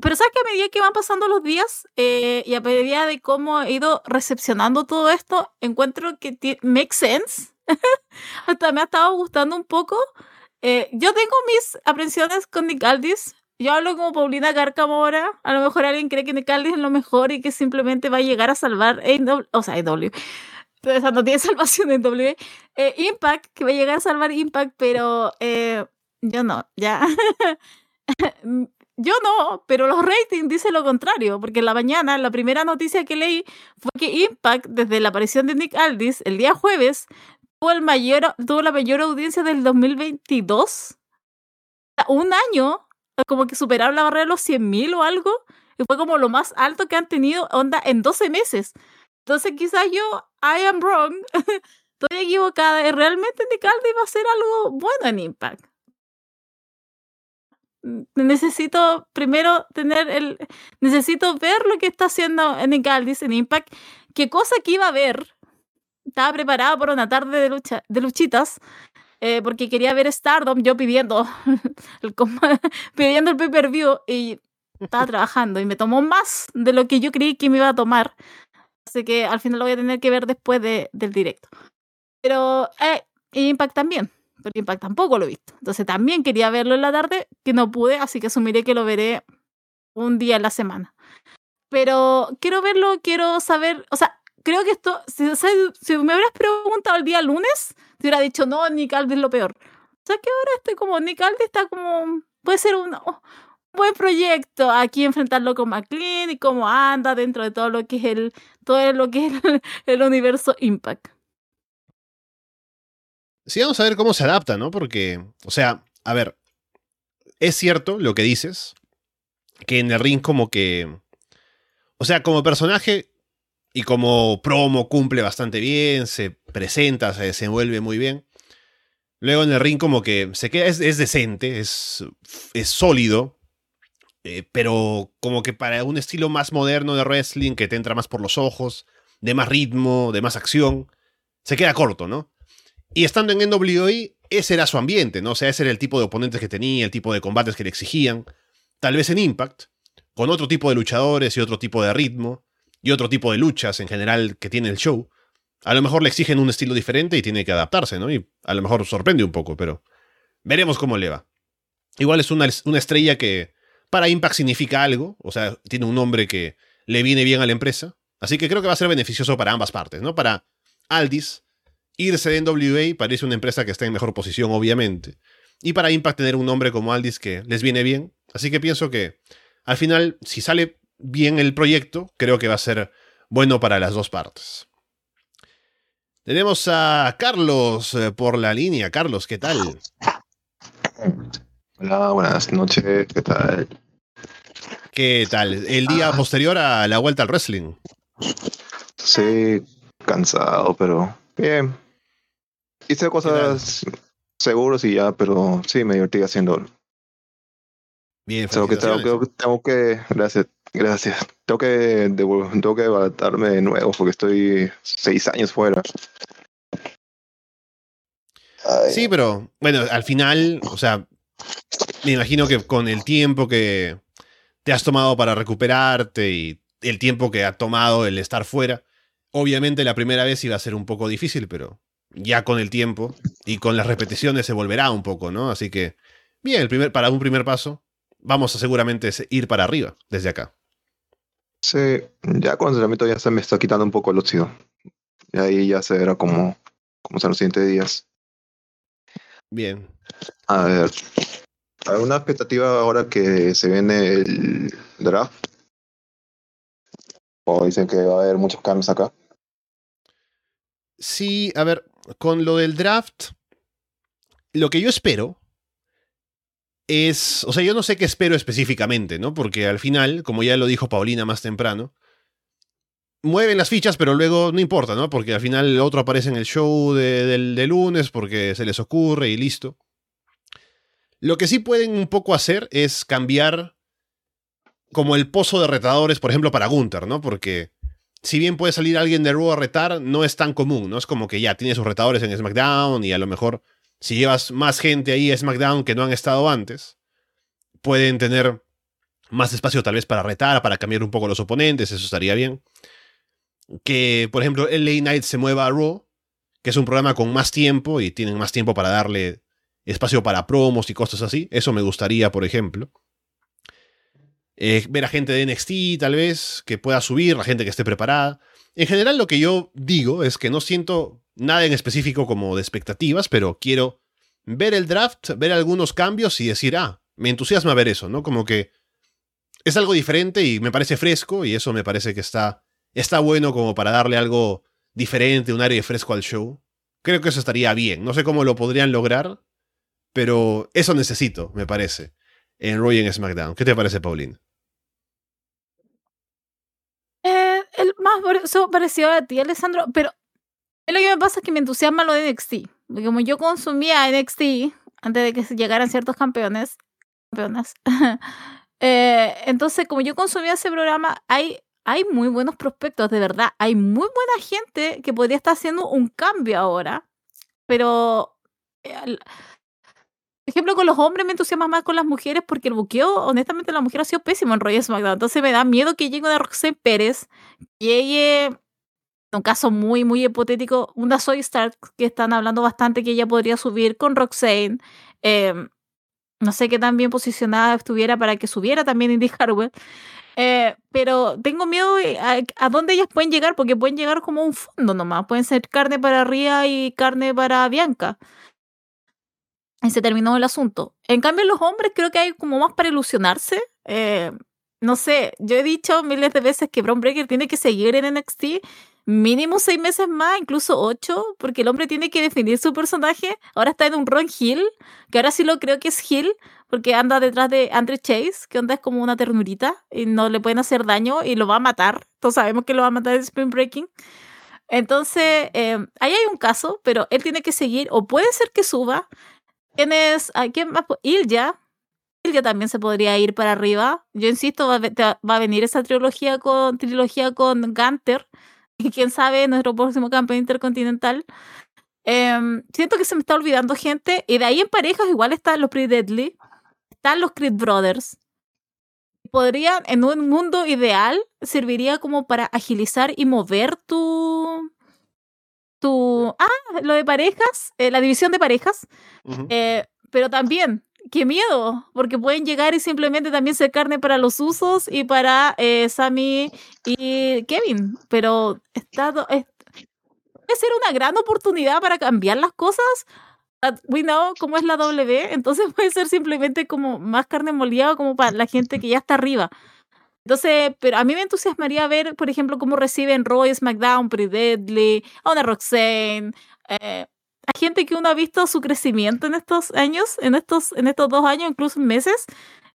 B: Pero sabes que a medida que van pasando los días eh, y a medida de cómo he ido recepcionando todo esto, encuentro que make sense. Hasta me ha estado gustando un poco. Eh, yo tengo mis aprensiones con Nick Aldis. Yo hablo como Paulina Cárcamo ahora. A lo mejor alguien cree que Nick Aldis es lo mejor y que simplemente va a llegar a salvar AW, o sea, AW. Entonces, no tiene salvación en W. Eh, Impact, que va a llegar a salvar Impact, pero yo no, ya. Yo no, pero los ratings dicen lo contrario, porque en la mañana la primera noticia que leí fue que Impact, desde la aparición de Nick Aldis, el día jueves, tuvo, el mayor, tuvo la mayor audiencia del 2022. Un año, como que superaron la barrera de los 100.000 o algo, y fue como lo más alto que han tenido onda en 12 meses. Entonces quizás yo, I am wrong, estoy equivocada, y realmente Nick Aldis va a ser algo bueno en Impact necesito primero tener el. Necesito ver lo que está haciendo Nick Aldis en Impact. ¿Qué cosa que iba a ver? Estaba preparada por una tarde de, lucha, de luchitas. Eh, porque quería ver Stardom, yo pidiendo el, pidiendo el pay-per-view y estaba trabajando y me tomó más de lo que yo creí que me iba a tomar. Así que al final lo voy a tener que ver después de, del directo. Pero eh, Impact también porque Impact tampoco lo he visto. Entonces también quería verlo en la tarde, que no pude, así que asumiré que lo veré un día en la semana. Pero quiero verlo, quiero saber, o sea, creo que esto, si, me hubieras preguntado el día lunes, te hubiera dicho, no, Nick Aldis es lo peor. O sea, que ahora estoy como, Nick Aldis está como, puede ser un, buen proyecto aquí enfrentarlo con McLean y cómo anda dentro de todo lo que es el, todo lo que es el universo Impact.
A: Sí, vamos a ver cómo se adapta, ¿no? Porque, o sea, a ver, es cierto lo que dices, que en el ring como que... O sea, como personaje Y como promo cumple bastante bien, se presenta, se desenvuelve muy bien. Luego en el ring como que se queda, es, decente, es, es sólido, eh, pero como que para un estilo más moderno de wrestling que te entra más por los ojos, de más ritmo, de más acción, se queda corto, ¿no? Y estando en NWA, ese era su ambiente, ¿no? O sea, ese era el tipo de oponentes que tenía, el tipo de combates que le exigían. Tal vez en Impact, con otro tipo de luchadores y otro tipo de ritmo, y otro tipo de luchas en general que tiene el show, a lo mejor le exigen un estilo diferente y tiene que adaptarse, ¿no? Y a lo mejor sorprende un poco, pero veremos cómo le va. Igual es una, una estrella que para Impact significa algo, o sea, tiene un nombre que le viene bien a la empresa, así que creo que va a ser beneficioso para ambas partes, ¿no? Para Aldis, irse de NWA parece una empresa que está en mejor posición, obviamente, y para Impact tener un nombre como Aldis que les viene bien, así que pienso que al final, si sale bien el proyecto, creo que va a ser bueno para las dos partes. Tenemos a Carlos eh, por la línea. Carlos, ¿qué tal?
C: Hola, buenas noches, ¿qué tal?
A: ¿Qué tal? El día ah. posterior a la vuelta al wrestling.
C: Sí, cansado, pero bien. Hice cosas seguros y ya, pero sí, me divertí haciéndolo.
A: Bien, tengo que,
C: tengo que, gracias, gracias. Tengo que, tengo que adaptarme de nuevo porque estoy seis años fuera.
A: Sí, pero bueno, al final, o sea, me imagino que con el tiempo que te has tomado para recuperarte y el tiempo que ha tomado el estar fuera, obviamente la primera vez iba a ser un poco difícil, pero ya con el tiempo y con las repeticiones se volverá un poco, ¿no? Así que, bien, el primer, para un primer paso, vamos a seguramente ir para arriba desde acá.
C: Sí, ya con el entrenamiento ya se me está quitando un poco el óxido. Y ahí ya se verá cómo, cómo son los siguientes días.
A: Bien.
C: A ver, ¿alguna expectativa ahora que se viene el draft? ¿O dicen que va a haber muchos cambios acá?
A: Sí, a ver, con lo del draft, lo que yo espero es, o sea, yo no sé qué espero específicamente, ¿no? Porque al final, como ya lo dijo Paulina más temprano, mueven las fichas, pero luego no importa, ¿no? Porque al final el otro aparece en el show de, del, lunes porque se les ocurre y listo. Lo que sí pueden un poco hacer es cambiar como el pozo de retadores, por ejemplo, para Gunther, ¿no? Porque si bien puede salir alguien de Raw a retar, no es tan común, ¿no? Es como que ya tiene sus retadores en SmackDown y a lo mejor si llevas más gente ahí a SmackDown que no han estado antes, pueden tener más espacio tal vez para retar, para cambiar un poco los oponentes, eso estaría bien. Que, por ejemplo, LA Knight se mueva a Raw, que es un programa con más tiempo y tienen más tiempo para darle espacio para promos y cosas así. Eso me gustaría, por ejemplo. Eh, ver a gente de NXT, tal vez, que pueda subir, la gente que esté preparada. En general, lo que yo digo es que no siento nada en específico como de expectativas, pero quiero ver el draft, ver algunos cambios y decir, ah, me entusiasma ver eso, ¿no? Como que es algo diferente y me parece fresco y eso me parece que está, está bueno como para darle algo diferente, un aire fresco al show. Creo que eso estaría bien. No sé cómo lo podrían lograr, pero eso necesito, me parece, en Roy en SmackDown. ¿Qué te parece, Pauline?
B: Eh, el más parecido a ti, Alessandro, pero lo que me pasa es que me entusiasma lo de NXT. Porque como yo consumía NXT antes de que llegaran ciertos campeones, campeonas, eh, entonces como yo consumía ese programa, hay, hay muy buenos prospectos, de verdad. Hay muy buena gente que podría estar haciendo un cambio ahora. Pero, eh, por ejemplo, con los hombres me entusiasma más con las mujeres porque el buqueo, honestamente, la mujer ha sido pésimo en Royal SmackDown. Entonces me da miedo que llegue una Roxanne Pérez, llegue un caso muy, muy hipotético, una Soy Stark que están hablando bastante que ella podría subir con Roxane. Em, no sé qué tan bien posicionada estuviera para que subiera también Indy Harwell. Eh, pero tengo miedo a, a, dónde ellas pueden llegar, porque pueden llegar como un fondo nomás. Pueden ser carne para Ría y carne para Bianca. Y se terminó el asunto. En cambio, los hombres creo que hay como más para ilusionarse. Eh, no sé, yo he dicho miles de veces que Braun Breaker tiene que seguir en NXT mínimo seis meses más, incluso ocho, porque el hombre tiene que definir su personaje. Ahora está en un Ron Hill, que ahora sí lo creo que es Hill, porque anda detrás de Andrew Chase, que onda es como una ternurita y no le pueden hacer daño y lo va a matar. Todos sabemos que lo va a matar en Spring Breaking. Entonces, eh, ahí hay un caso, pero él tiene que seguir, o puede ser que suba. Tienes, ¿a quién más? Ilja. Ilja también se podría ir para arriba. Yo insisto, va a, va a venir esa trilogía con, trilogía con Gunter. Y quién sabe, nuestro próximo campeón intercontinental. Em, siento que se me está olvidando gente. Y de ahí en parejas igual están los Pretty Deadly. Están los Creed Brothers. Podrían, en un mundo ideal, serviría como para agilizar y mover tu. Tu. Ah, lo de parejas, eh, la división de parejas. eh, pero también, qué miedo, porque pueden llegar y simplemente también ser carne para los usos y para eh, Sammy y Kevin. Pero está, es, puede ser una gran oportunidad para cambiar las cosas. We know cómo es la W, entonces puede ser simplemente como más carne molida como para la gente que ya está arriba. Entonces, pero a mí me entusiasmaría ver, por ejemplo, cómo reciben Roy, SmackDown, Pretty Deadly, a una Roxanne, eh, a gente que uno ha visto su crecimiento en estos años, en estos, en estos dos años, incluso meses,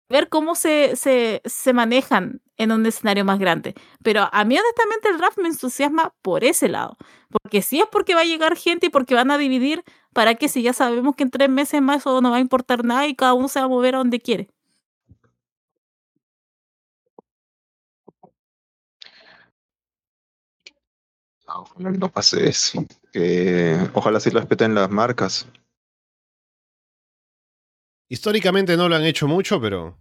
B: ver cómo se, se, se manejan en un escenario más grande. Pero a mí honestamente el draft me entusiasma por ese lado. Porque si es porque va a llegar gente y porque van a dividir, ¿para qué si ya sabemos que en tres meses más eso no va a importar nada y cada uno se va a mover a donde quiere?
C: Ojalá no pase eso. Que ojalá sí respeten las marcas.
A: Históricamente no lo han hecho mucho, pero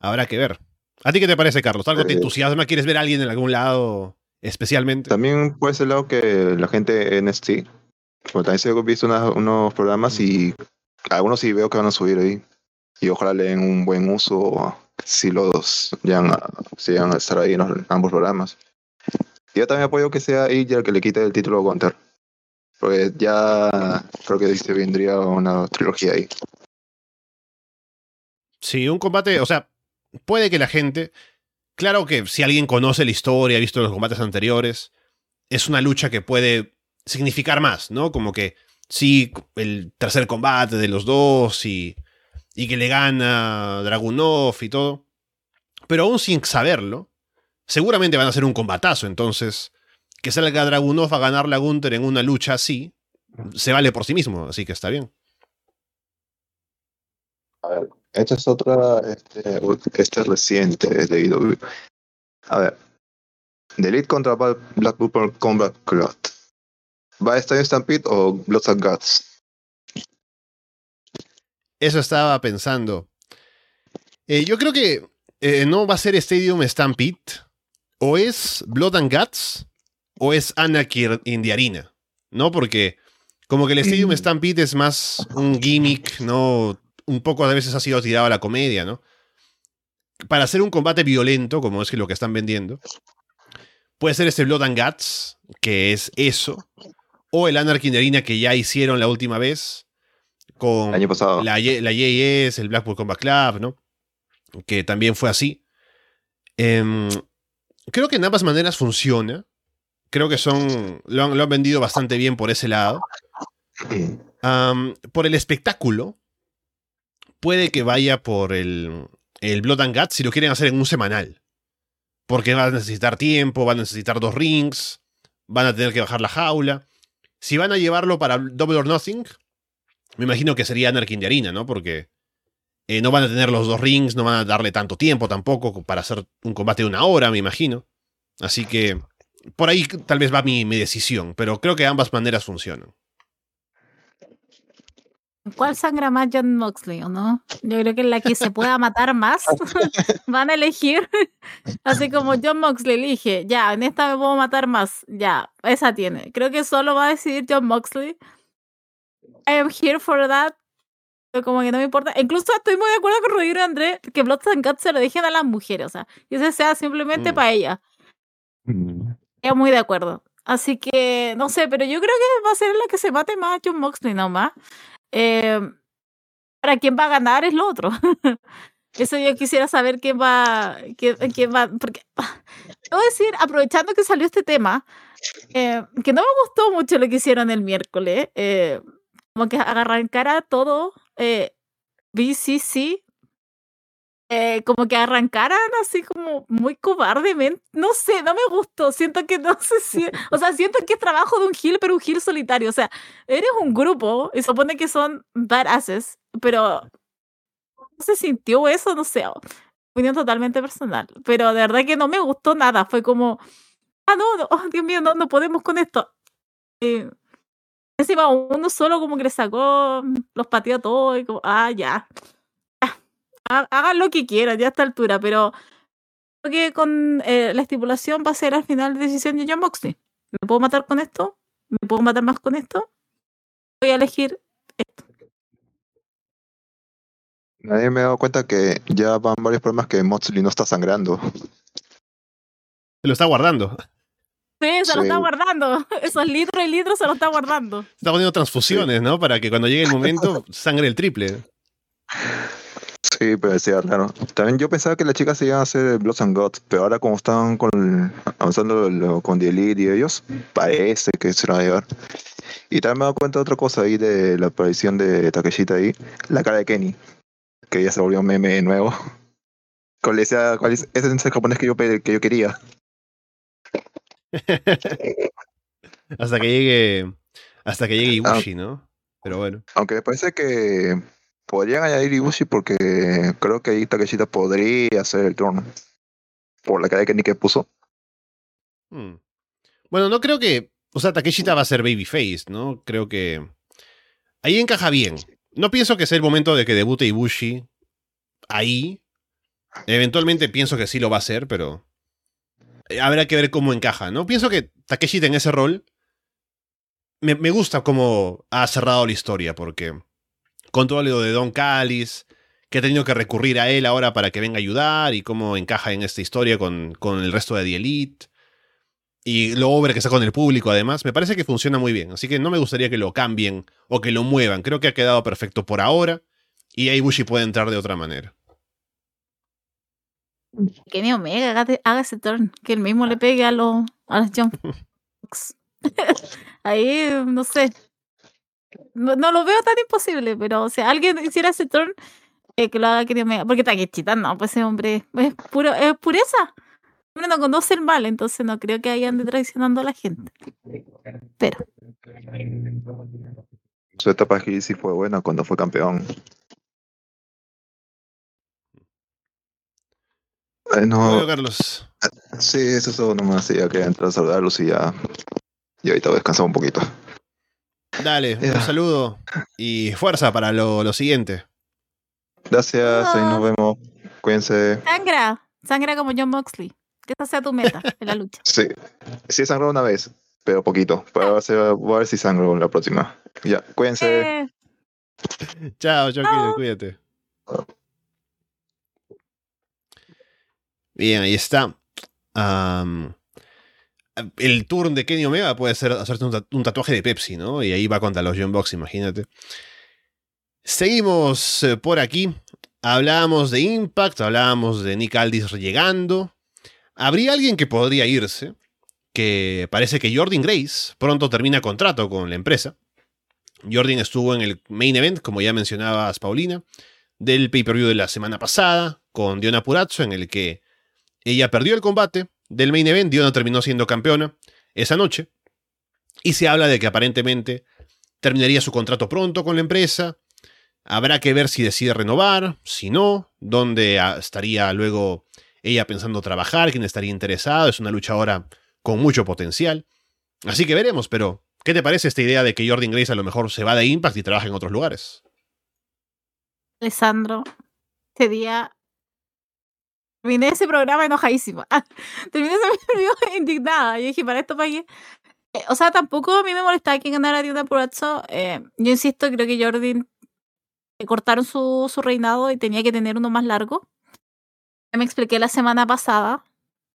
A: habrá que ver. ¿A ti qué te parece, Carlos? ¿Algo te
C: Eh,
A: entusiasma? ¿Quieres ver a alguien en algún lado especialmente?
C: También puede ser lado que la gente en NXT, porque también se he visto unas- unos programas y algunos sí veo que van a subir ahí. Y ojalá le den un buen uso si los llegan a, si llegan a estar ahí en los- ambos programas. Yo también apoyo que sea ella el que le quite el título a Gunter. Porque ya creo que se vendría una trilogía ahí.
A: Sí, un combate, o sea, puede que la gente, claro que si alguien conoce la historia, ha visto los combates anteriores, es una lucha que puede significar más, ¿no? Como que sí, el tercer combate de los dos y, y que le gana Dragunov y todo, pero aún sin saberlo, seguramente van a ser un combatazo, entonces que salga Dragunov a ganarle a Gunther en una lucha así, se vale por sí mismo, así que está bien.
C: A ver, esta es otra, este, esta es reciente de IW. A ver, The Elite contra Bla- Blackpool Combat Club. ¿Va a estar en Stampede o Bloods and Guts?
A: Eso estaba pensando. Eh, yo creo que eh, no va a ser Stadium Stampede. O es Blood and Guts o es Anarchy in the Arena. ¿No? Porque como que el Stadium
C: Mm.
A: Stampede es más un gimmick, ¿no? Un poco a veces ha sido tirado a la comedia, ¿no? Para hacer un combate violento, como es que lo que están vendiendo, puede ser este Blood and Guts, que es eso. O el Anarchy in the Arena que ya hicieron la última vez. Con
C: El año pasado.
A: la, la JS, el Blackpool Combat Club, ¿no? Que también fue así. Em, creo que en ambas maneras funciona. Creo que son. Lo han, lo han vendido bastante bien por ese lado. Por el espectáculo, puede que vaya por el, el Blood and Guts si lo quieren hacer en un semanal. Porque va a necesitar tiempo, van a necesitar dos rings, van a tener que bajar la jaula. Si van a llevarlo para Double or Nothing, me imagino que sería Anarchy in the Arena, ¿no? Porque eh, no van a tener los dos rings, no van a darle tanto tiempo tampoco para hacer un combate de una hora, me imagino. Así que por ahí tal vez va mi, mi decisión, pero creo que ambas maneras funcionan.
B: ¿Cuál sangra más John Moxley o no? Yo creo que la que se pueda matar más van a elegir. Así como John Moxley elige, ya, en esta me puedo matar más, ya, esa tiene. Creo que solo va a decidir John Moxley. I am here for that. Como que no me importa. Incluso estoy muy de acuerdo con Rodrigo André que Blood and Guts se lo dejen a las mujeres, o sea, que ese sea simplemente
A: Mm.
B: para ella. Estoy muy de acuerdo. Así que, no sé, pero yo creo que va a ser la que se mate más John Moxley nomás. Eh, para quién va a ganar es lo otro. Eso yo quisiera saber quién va, quién, quién va, porque debo decir, aprovechando que salió este tema, eh, que no me gustó mucho lo que hicieron el miércoles, eh, como que agarrar en cara todo, eh, BCC, eh, como que arrancaran así como muy cobardemente. No sé, no me gustó. Siento que no sé si. O sea, siento que es trabajo de un Gil, pero un Gil solitario. O sea, eres un grupo y supone que son badasses, pero no se sintió eso, no sé. Opinión totalmente personal. Pero de verdad que no me gustó nada. Fue como. Ah, no, no oh, Dios mío, no, no podemos con esto. Eh, encima uno solo como que le sacó los pateó a todos y como, ah, ya hagan lo que quieran ya a esta altura, pero creo que con eh, la estipulación va a ser al final de decisión de John Moxley. ¿Me puedo matar con esto? ¿Me puedo matar más con esto? Voy a elegir esto.
C: Nadie me ha dado cuenta que ya van varios problemas que Moxley no está sangrando.
A: Se lo está guardando.
B: Sí, se lo está guardando. Esos litros y litros se lo está guardando.
A: Está poniendo transfusiones, ¿no? Para que cuando llegue el momento sangre el triple.
C: Sí, pero decía raro. También yo pensaba que las chicas se iban a hacer Bloods and Guts, pero ahora como están con, avanzando lo- con The Elite y ellos, parece que se van a llevar. Y también me he dado cuenta de otra cosa ahí de la aparición de Takeshita ahí, la cara de Kenny, que ya se volvió un meme nuevo. Con le decía, ¿cuál es? Ese es el japonés que yo, que yo quería.
A: hasta que llegue. Hasta que llegue Ibushi, ¿no? Pero bueno.
C: Aunque me parece que podrían añadir Ibushi porque creo que ahí Takeshita podría hacer el turno. Por la cara que puso.
A: Hmm. Bueno, no creo que. O sea, Takeshita va a ser babyface, ¿no? Creo que. Ahí encaja bien. No pienso que sea el momento de que debute Ibushi ahí. Eventualmente pienso que sí lo va a hacer, pero. Habrá que ver cómo encaja, ¿no? Pienso que Takeshita en ese rol. Me, me gusta cómo ha cerrado la historia, porque. Con todo lo de Don Callis, que ha tenido que recurrir a él ahora para que venga a ayudar, y cómo encaja en esta historia con, con el resto de The Elite y lo over que está con el público además, me parece que funciona muy bien. Así que no me gustaría que lo cambien o que lo muevan. Creo que ha quedado perfecto por ahora y ahí Bushi puede entrar de otra manera.
B: Kenny Omega, haga, haga ese turn. Que él mismo le pegue a los, a los John Fox. Ahí, no sé. No, no lo veo tan imposible, pero si alguien hiciera ese turn, eh, que lo haga Kenny Omega. Porque Takeshita no, pues ese hombre es, puro, es pureza. El hombre no conoce el mal, entonces no creo que hayan de traicionando a la gente. Pero,
C: Su etapa aquí sí fue buena cuando fue campeón. Eh, no,
A: Bueno, Carlos.
C: sí, eso es todo nomás. Ya que entrar a saludarlos y ya. Y ahorita voy a descansar un poquito.
A: Dale, un saludo y fuerza para lo, lo siguiente.
C: Gracias, ahí nos vemos. Cuídense.
B: sangra. Sangra como John Moxley. Que esa sea tu meta en la lucha.
C: Sí, sí he sangrado una vez, pero poquito. Pero ahora se va- voy a ver si sangro la próxima. Ya, cuídense.
B: Eh,
A: Chao, Chao. cuídate. Bien, ahí está. El turn de Kenny Omega puede ser tat- un tatuaje de Pepsi, ¿no? Y ahí va contra los John Box, imagínate. Seguimos eh, por aquí. Hablábamos de Impact, hablábamos de Nick Aldis llegando. Habría alguien que podría irse, que parece que Jordan Grace pronto termina contrato con la empresa. Jordan estuvo en el main event, como ya mencionabas, Paulina, del pay-per-view de la semana pasada, con Diona Purazzo, en el que ella perdió el combate del main event, Diona terminó siendo campeona esa noche, y se habla de que aparentemente terminaría su contrato pronto con la empresa, habrá que ver si decide renovar, si no, dónde estaría luego ella pensando trabajar, quién estaría interesado, es una luchadora con mucho potencial, así que veremos, pero ¿Qué te parece esta idea de que Jordan Grace a lo mejor se va de Impact y trabaja en otros lugares?
B: Alessandro, día terminé ese programa enojadísima. terminé ese programa indignada. Yo dije, para esto pagué. Eh, o sea, tampoco a mí me molestaba que ganara Diona Purazzo. Eh, yo insisto, creo que Jordan le cortaron su, su reinado y tenía que tener uno más largo. Ya me expliqué la semana pasada.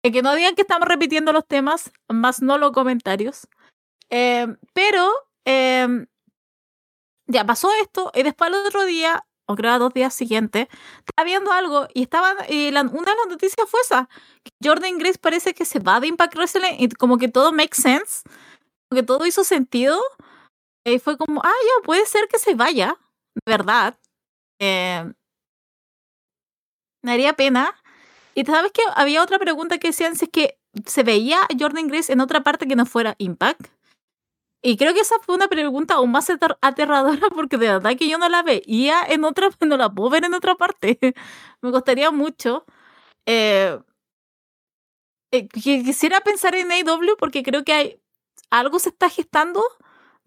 B: Eh, que no digan que estamos repitiendo los temas, más no los comentarios. Eh, pero eh, ya pasó esto y después el otro día o creo a dos días siguientes, estaba viendo algo y estaba, y una de las noticias fue esa. Jordan Grace parece que se va de Impact Wrestling y como que todo makes sense, como que todo hizo sentido. Y fue como, ah, ya, puede ser que se vaya, de verdad. Eh, me haría pena. Y sabes que había otra pregunta que decían si es que se veía Jordan Grace en otra parte que no fuera Impact. Y creo que esa fue una pregunta aún más aterradora porque de verdad que yo no la veía en otra, no la puedo ver en otra parte. Me gustaría mucho. Eh, eh, quisiera pensar en AW porque creo que hay algo se está gestando,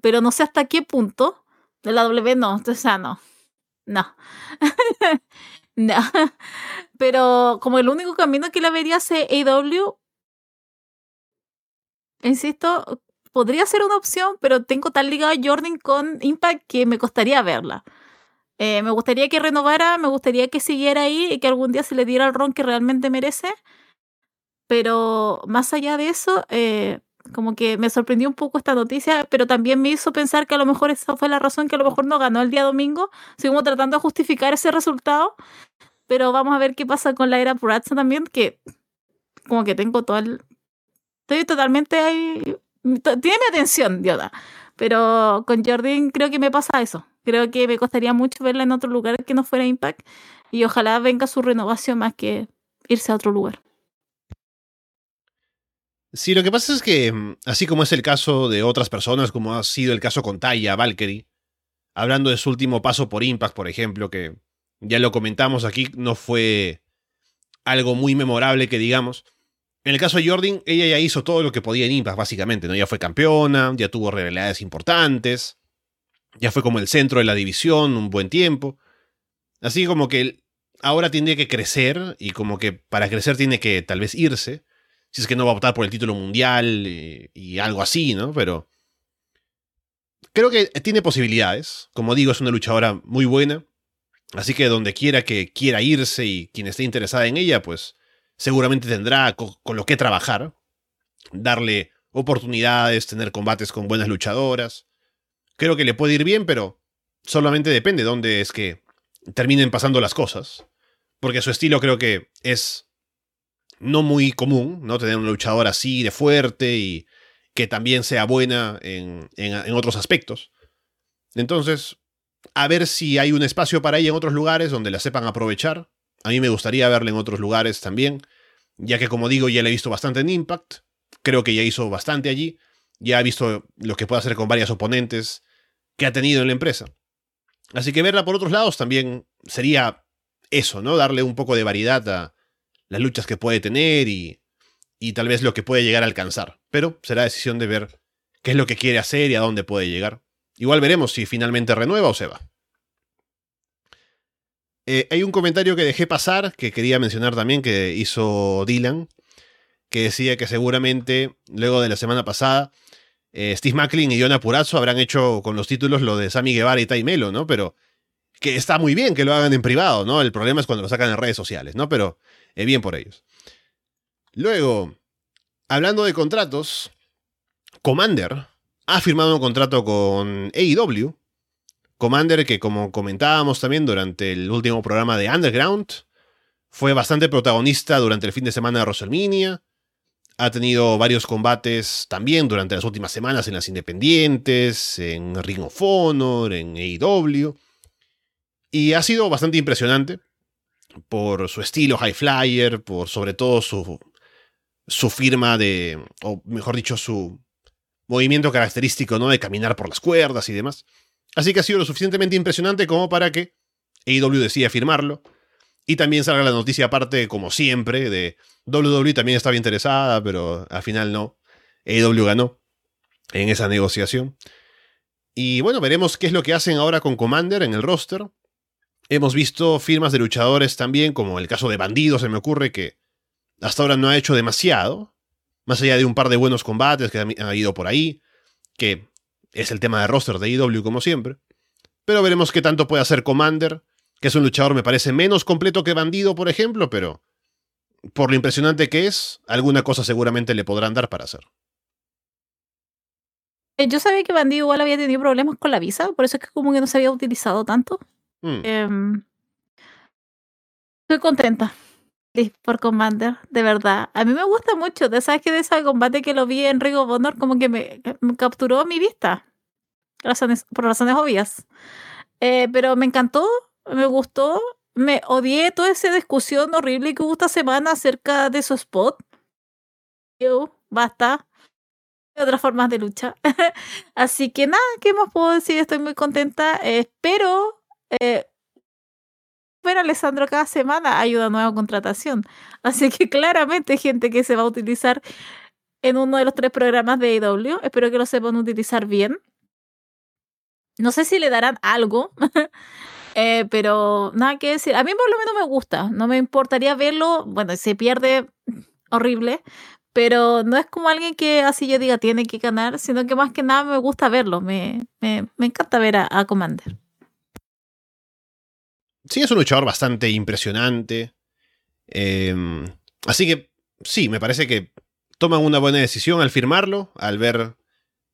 B: pero no sé hasta qué punto. De la W no, o sea, no. No. no. Pero como el único camino que la vería es AW, insisto, podría ser una opción, pero tengo tan ligado a Jordan con Impact que me costaría verla. Eh, me gustaría que renovara, me gustaría que siguiera ahí y que algún día se le diera el ron que realmente merece. Pero más allá de eso, eh, como que me sorprendió un poco esta noticia, pero también me hizo pensar que a lo mejor esa fue la razón que a lo mejor no ganó el día domingo. Seguimos tratando de justificar ese resultado, pero vamos a ver qué pasa con la era Puratza también, que como que tengo todo el... Estoy totalmente ahí tiene mi atención, Yoda. Pero con Jordan creo que me pasa eso. Creo que me costaría mucho verla en otro lugar que no fuera Impact. Y ojalá venga su renovación más que irse a otro lugar.
A: Sí, lo que pasa es que, mm, así como es el caso de otras personas, como ha sido el caso con Taya Valkyrie, hablando de su último paso por Impact, por ejemplo, que ya lo comentamos aquí, no fue algo muy memorable que digamos. En el caso de Jordan, ella ya hizo todo lo que podía en Impact, básicamente, ¿no? Ya fue campeona, ya tuvo rivalidades importantes, ya fue como el centro de la división un buen tiempo. Así como que ahora tiene que crecer y como que para crecer tiene que tal vez irse. Si es que no va a optar por el título mundial y, y algo así, ¿no? Pero creo que tiene posibilidades. Como digo, es una luchadora muy buena. Así que donde quiera que quiera irse y quien esté interesada en ella, pues seguramente tendrá con, lo que trabajar, darle oportunidades, tener combates con buenas luchadoras. Creo que le puede ir bien, pero solamente depende de dónde es que terminen pasando las cosas. Porque su estilo creo que es no muy común, ¿no? Tener una luchadora así de fuerte y que también sea buena en, en, otros aspectos. Entonces, a ver si hay un espacio para ella en otros lugares donde la sepan aprovechar. A mí me gustaría verla en otros lugares también ya que como digo, ya la he visto bastante en Impact, creo que ya hizo bastante allí, ya ha visto lo que puede hacer con varias oponentes que ha tenido en la empresa. Así que verla por otros lados también sería eso, ¿no? Darle un poco de variedad a las luchas que puede tener y, y tal vez lo que puede llegar a alcanzar. Pero será decisión de ver qué es lo que quiere hacer y a dónde puede llegar. Igual veremos si finalmente renueva o se va. Eh, hay un comentario que dejé pasar, que quería mencionar también, que hizo Dylan, que decía que seguramente, luego de la semana pasada, eh, Steve Macklin y Jonah Purazzo habrán hecho con los títulos lo de Sammy Guevara y Tai Melo, ¿no? Pero que está muy bien que lo hagan en privado, ¿no? El problema es cuando lo sacan en redes sociales, ¿no? Pero es bien por ellos. Luego, hablando de contratos, Commander ha firmado un contrato con AEW Commander, que como comentábamos también durante el último programa de Underground, fue bastante protagonista durante el fin de semana de WrestleMania. Ha tenido varios combates también durante las últimas semanas en las Independientes, en Ring of Honor, en AEW. Y ha sido bastante impresionante por su estilo high flyer, por sobre todo su, su firma de, o mejor dicho, su movimiento característico, ¿no? De caminar por las cuerdas y demás. Así que ha sido lo suficientemente impresionante como para que AEW decida firmarlo. Y también salga la noticia aparte, como siempre, de WWE también estaba interesada, pero al final no. AEW ganó en esa negociación. Y bueno, veremos qué es lo que hacen ahora con Commander en el roster. Hemos visto firmas de luchadores también, como el caso de Bandido, se me ocurre que hasta ahora no ha hecho demasiado. Más allá de un par de buenos combates que han ido por ahí, que es el tema de roster de IW como siempre. Pero veremos qué tanto puede hacer Commander, que es un luchador me parece menos completo que Bandido, por ejemplo, pero por lo impresionante que es, alguna cosa seguramente le podrán dar para hacer.
B: Eh, yo sabía que Bandido igual había tenido problemas con la visa, por eso es que como que no se había utilizado tanto.
A: Mm.
B: Em, estoy contenta sí, por Commander, de verdad. A mí me gusta mucho. ¿Sabes que De ese combate que lo vi en Ring of Honor, como que me, me capturó mi vista. Razones, por razones obvias. Eh, pero me encantó, me gustó. Me odié toda esa discusión horrible que hubo esta semana acerca de su spot. Ew, basta. Otras formas de lucha. Así que nada, ¿qué más puedo decir? Estoy muy contenta. Eh, espero eh, ver a Alessandro cada semana ayuda a nueva contratación. Así que claramente hay gente que se va a utilizar en uno de los tres programas de AEW. Espero que lo sepan utilizar bien. No sé si le darán algo, eh, pero nada que decir. A mí por lo menos me gusta. No me importaría verlo. Bueno, se pierde horrible, pero no es como alguien que así yo diga tiene que ganar, sino que más que nada me gusta verlo. Me, me, me encanta ver a, a Commander.
A: Sí, es un luchador bastante impresionante. Eh, así que sí, me parece que toman una buena decisión al firmarlo, al ver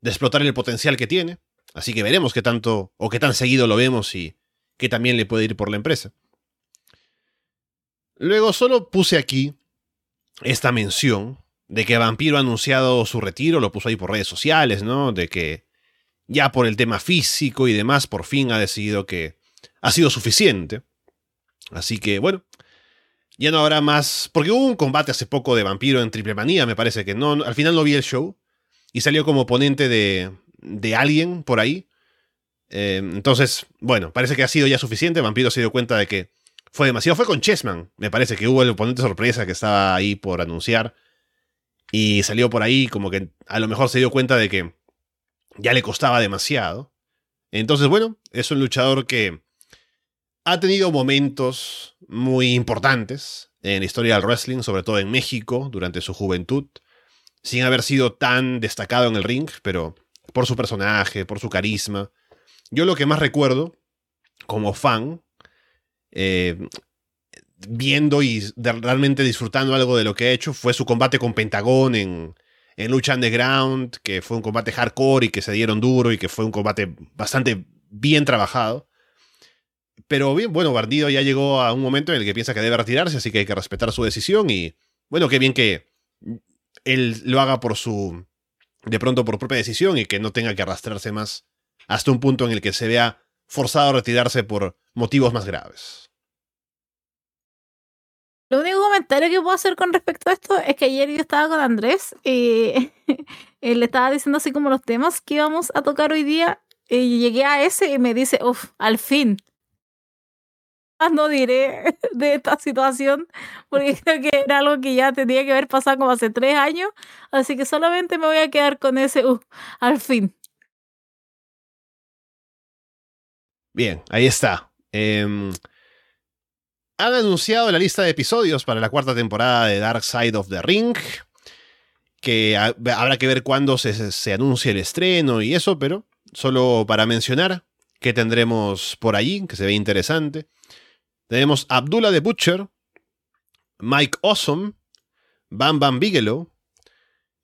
A: de explotar el potencial que tiene. Así que veremos qué tanto o qué tan seguido lo vemos y qué también le puede ir por la empresa. Luego solo puse aquí esta mención de que Vampiro ha anunciado su retiro, lo puso ahí por redes sociales, ¿no? De que ya por el tema físico y demás, por fin ha decidido que ha sido suficiente. Así que, bueno, ya no habrá más. Porque hubo un combate hace poco de vampiro en Triple Manía, me parece que no. Al final no vi el show. Y salió como oponente de, de alguien por ahí. Eh, entonces, bueno, parece que ha sido ya suficiente. Vampiro se dio cuenta de que fue demasiado. Fue con Chessman, me parece que hubo el oponente sorpresa que estaba ahí por anunciar. Y salió por ahí como que a lo mejor se dio cuenta de que ya le costaba demasiado. Entonces, bueno, es un luchador que ha tenido momentos muy importantes en la historia del wrestling, sobre todo en México, durante su juventud, sin haber sido tan destacado en el ring, pero por su personaje, por su carisma. Yo lo que más recuerdo, como fan, eh, viendo y realmente disfrutando algo de lo que ha hecho, fue su combate con Pentagón en, en Lucha Underground, que fue un combate hardcore y que se dieron duro y que fue un combate bastante bien trabajado. Pero bien, bueno, Bandido ya llegó a un momento en el que piensa que debe retirarse, así que hay que respetar su decisión y bueno, qué bien que él lo haga por su, de pronto por propia decisión y que no tenga que arrastrarse más hasta un punto en el que se vea forzado a retirarse por motivos más graves.
B: Lo único comentario que puedo hacer con respecto a esto es que ayer yo estaba con Andrés y él le estaba diciendo así como los temas que íbamos a tocar hoy día y llegué a ese y me dice, uff, al fin. Más no diré de esta situación porque creo que era algo que ya tenía que haber pasado como hace tres años, así que solamente me voy a quedar con ese, uff, al fin.
A: Bien, ahí está. Em, han anunciado la lista de episodios para la cuarta temporada de Dark Side of the Ring. Que ha- habrá que ver cuándo se, se anuncie el estreno y eso, pero solo para mencionar que tendremos por allí, que se ve interesante. Tenemos Abdullah the Butcher, Mike Awesome, Bam Bam Bigelow,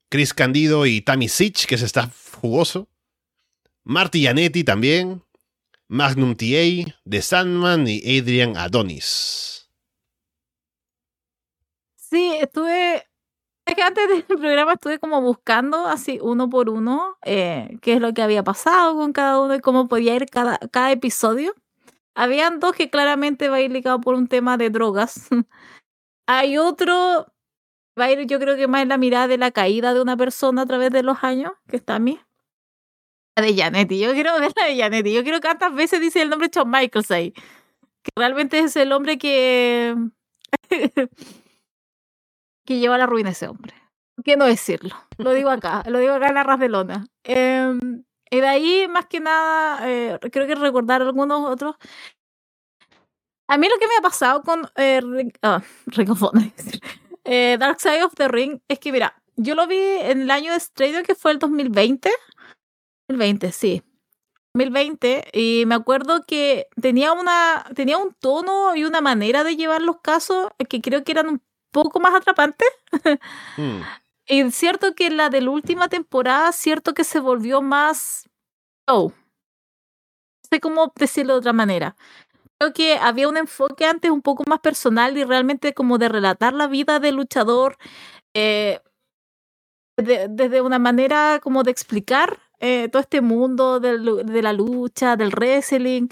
A: Chris Candido y Tammy Sitch, que se está jugoso. Marty Janetti también, Magnum TA, The Sandman y Adrian Adonis.
B: Sí, estuve. Es que antes del programa estuve como buscando así uno por uno eh, qué es lo que había pasado con cada uno y cómo podía ir cada, cada episodio. Habían dos que claramente va a ir ligado por un tema de drogas. Hay otro, va a ir yo creo que más en la mirada de la caída de una persona a través de los años, que está a mí. La de Janetti, yo quiero ver la de Janetti. Yo creo que tantas veces dice el nombre Shawn Michaels ahí. Que realmente es el hombre que que lleva a la ruina ese hombre. ¿Por qué no decirlo? Lo digo acá, lo digo acá en la ras de lona. Eh, y de ahí, más que nada, eh, creo que recordar algunos otros. A mí lo que me ha pasado con eh, Honor, eh, Dark Side of the Ring es que, mira, yo lo vi en el año de estreno que fue el 2020. 2020, sí. 2020 y me acuerdo que tenía una tenía un tono y una manera de llevar los casos que creo que eran un poco más atrapantes
A: Hmm.
B: Es cierto que la de la última temporada, cierto que se volvió más. Oh. No sé cómo decirlo de otra manera. creo que había un enfoque antes un poco más personal y realmente como de relatar la vida del luchador eh, desde una manera como de explicar eh, todo este mundo de la lucha, del wrestling.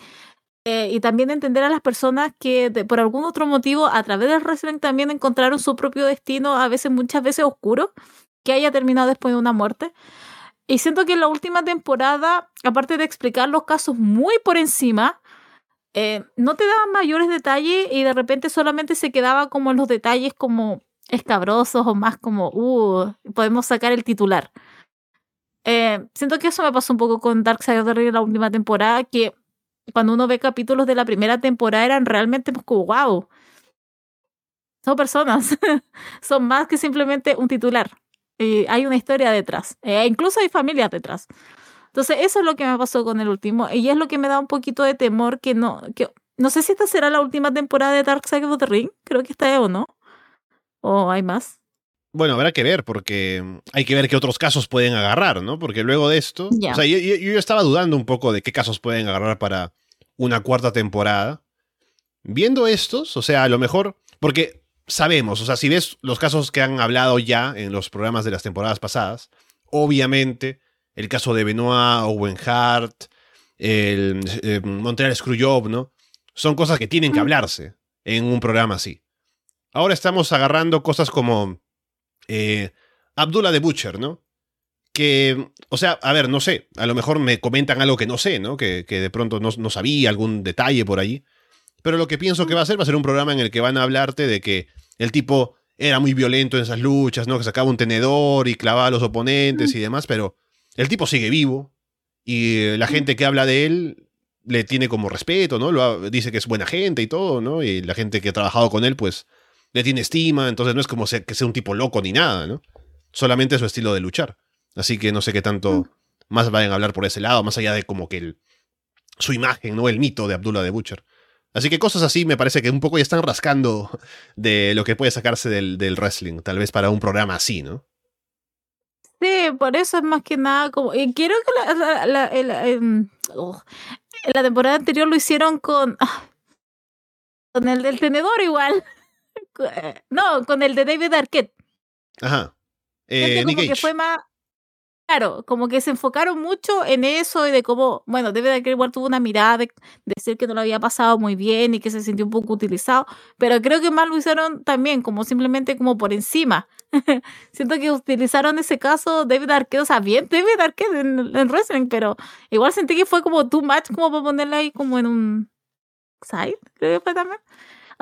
B: Eh, y también entender a las personas que por algún otro motivo a través del wrestling también encontraron su propio destino, a veces muchas veces oscuro, que haya terminado después de una muerte. Y siento que en la última temporada, aparte de explicar los casos muy por encima, eh, no te daban mayores detalles y de repente solamente se quedaba como en los detalles como escabrosos o más como, uh, podemos sacar el titular. Eh, siento que eso me pasó un poco con Dark Side of the Ring en la última temporada, que cuando uno ve capítulos de la primera temporada eran realmente pues, como, wow, son personas, son más que simplemente un titular. Hay una historia detrás, e incluso hay familias detrás. Entonces, eso es lo que me pasó con el último, y es lo que me da un poquito de temor que no, que no sé si esta será la última temporada de Dark Side of the Ring, creo que esta es o no, o hay más.
A: Bueno, habrá que ver, porque hay que ver qué otros casos pueden agarrar, ¿no? Porque luego de esto, o sea, yo, yo, estaba dudando un poco de qué casos pueden agarrar para una cuarta temporada. Viendo estos, o sea, a lo mejor, porque sabemos, o sea, si ves los casos que han hablado ya en los programas de las temporadas pasadas, obviamente el caso de Benoit, Owen Hart, el, eh, Montreal Screwjob, ¿no? Son cosas que tienen que hablarse en un programa así. Ahora estamos agarrando cosas como eh, Abdullah de Butcher, ¿no? Que, o sea, a ver, no sé, a lo mejor me comentan algo que no sé, ¿no? Que, de pronto no, no, sabía, algún detalle por allí. Pero lo que pienso que va a ser va a ser un programa en el que van a hablarte de que el tipo era muy violento en esas luchas, ¿no? Que sacaba un tenedor y clavaba a los oponentes y demás, pero el tipo sigue vivo y la gente que habla de él le tiene como respeto, ¿no? Lo, dice que es buena gente y todo, ¿no? Y la gente que ha trabajado con él, pues, le tiene estima, entonces no es como que sea un tipo loco ni nada, ¿no? Solamente su estilo de luchar. Así que no sé qué tanto mm. más vayan a hablar por ese lado, más allá de como que el, su imagen, ¿no? El mito de Abdullah de Butcher. Así que cosas así me parece que un poco ya están rascando de lo que puede sacarse del, del wrestling, tal vez para un programa así, ¿no?
B: Sí, por eso es más que nada como. Y quiero que la, la, em, oh, la temporada anterior lo hicieron con. Ah, con el del tenedor igual. No, con el de David Arquette.
A: Ajá.
B: Eh, como que fue más. Claro, como que se enfocaron mucho en eso y de cómo, bueno, David Arquette igual tuvo una mirada de, decir que no lo había pasado muy bien y que se sintió un poco utilizado, pero creo que más lo hicieron también, como simplemente como por encima. Siento que utilizaron ese caso David Arquette, o sea, bien David Arquette en, en wrestling, pero igual sentí que fue como too much como para ponerle ahí como en un side, creo que fue también.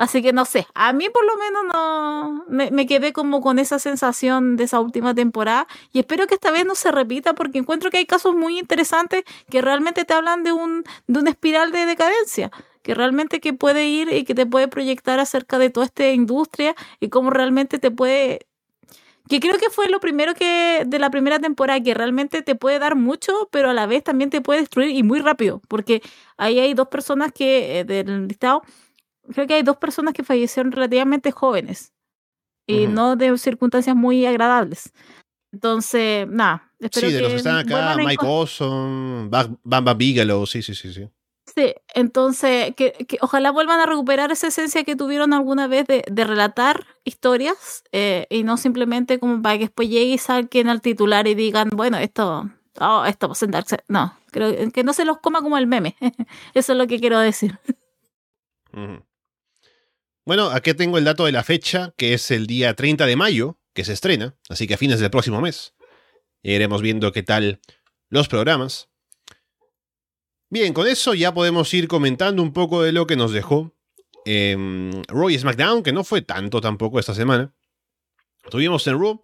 B: Así que no sé, a mí por lo menos no me, quedé como con esa sensación de esa última temporada y espero que esta vez no se repita porque encuentro que hay casos muy interesantes que realmente te hablan de un de una espiral de decadencia que realmente que puede ir y que te puede proyectar acerca de toda esta industria y cómo realmente te puede que creo que fue lo primero que de la primera temporada que realmente te puede dar mucho, pero a la vez también te puede destruir y muy rápido, porque ahí hay dos personas que eh, del listado creo que hay dos personas que fallecieron relativamente jóvenes y no de circunstancias muy agradables. Entonces, nada.
A: Espero sí, de los que están acá, Mike Awesome, Bamba Bigelow, sí, sí, sí, sí.
B: Sí, entonces, que, ojalá vuelvan a recuperar esa esencia que tuvieron alguna vez de, de relatar historias eh, y no simplemente como para que después llegue y salquen al titular y digan, bueno, esto, oh, esto va a sentarse. No, creo que no se los coma como el meme. Eso es lo que quiero decir.
A: Bueno, aquí tengo el dato de la fecha, que es el día 30 de mayo, que se estrena, así que a fines del próximo mes. Iremos viendo qué tal los programas. Bien, con eso ya podemos ir comentando un poco de lo que nos dejó eh, Raw y SmackDown, que no fue tanto tampoco esta semana. Tuvimos en Raw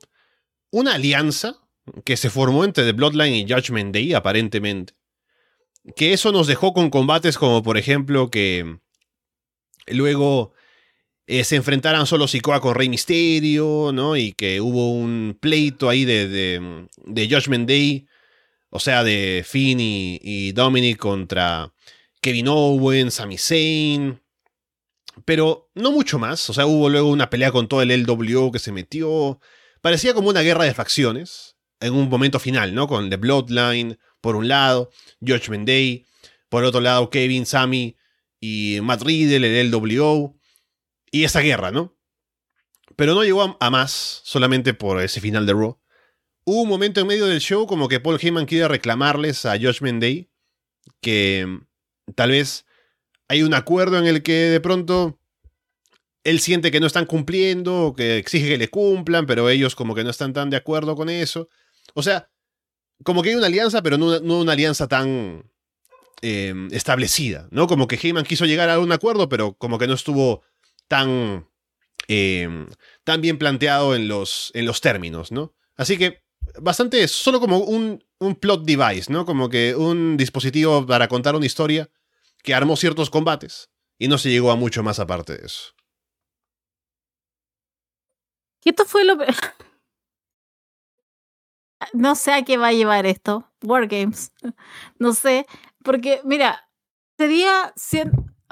A: una alianza que se formó entre The Bloodline y Judgment Day, aparentemente. Que eso nos dejó con combates como, por ejemplo, que luego eh, se enfrentaran solo Sikoa con Rey Misterio, ¿no? Y que hubo un pleito ahí de, de, de Judgment Day, o sea, de Finn y, Dominic contra Kevin Owens, Sami Zayn. Pero no mucho más, o sea, hubo luego una pelea con todo el LWO que se metió. Parecía como una guerra de facciones en un momento final, ¿no? Con The Bloodline por un lado, Judgment Day, por otro lado Kevin, Sami y Matt Riddle, el LWO, y esa guerra, ¿no? Pero no llegó a, más solamente por ese final de Raw. Hubo un momento en medio del show como que Paul Heyman quiere reclamarles a Judgment Day que mm, tal vez hay un acuerdo en el que de pronto él siente que no están cumpliendo, que exige que le cumplan, pero ellos como que no están tan de acuerdo con eso. O sea, como que hay una alianza, pero no, una alianza tan eh, establecida, ¿no? Como que Heyman quiso llegar a un acuerdo, pero como que no estuvo tan, eh, tan bien planteado en los, en los términos, ¿no? Así que bastante, solo como un, un plot device, ¿no? Como que un dispositivo para contar una historia que armó ciertos combates y no se llegó a mucho más aparte de eso.
B: Y esto fue lo. No sé a qué va a llevar esto. Wargames. No sé. Porque, mira, sería.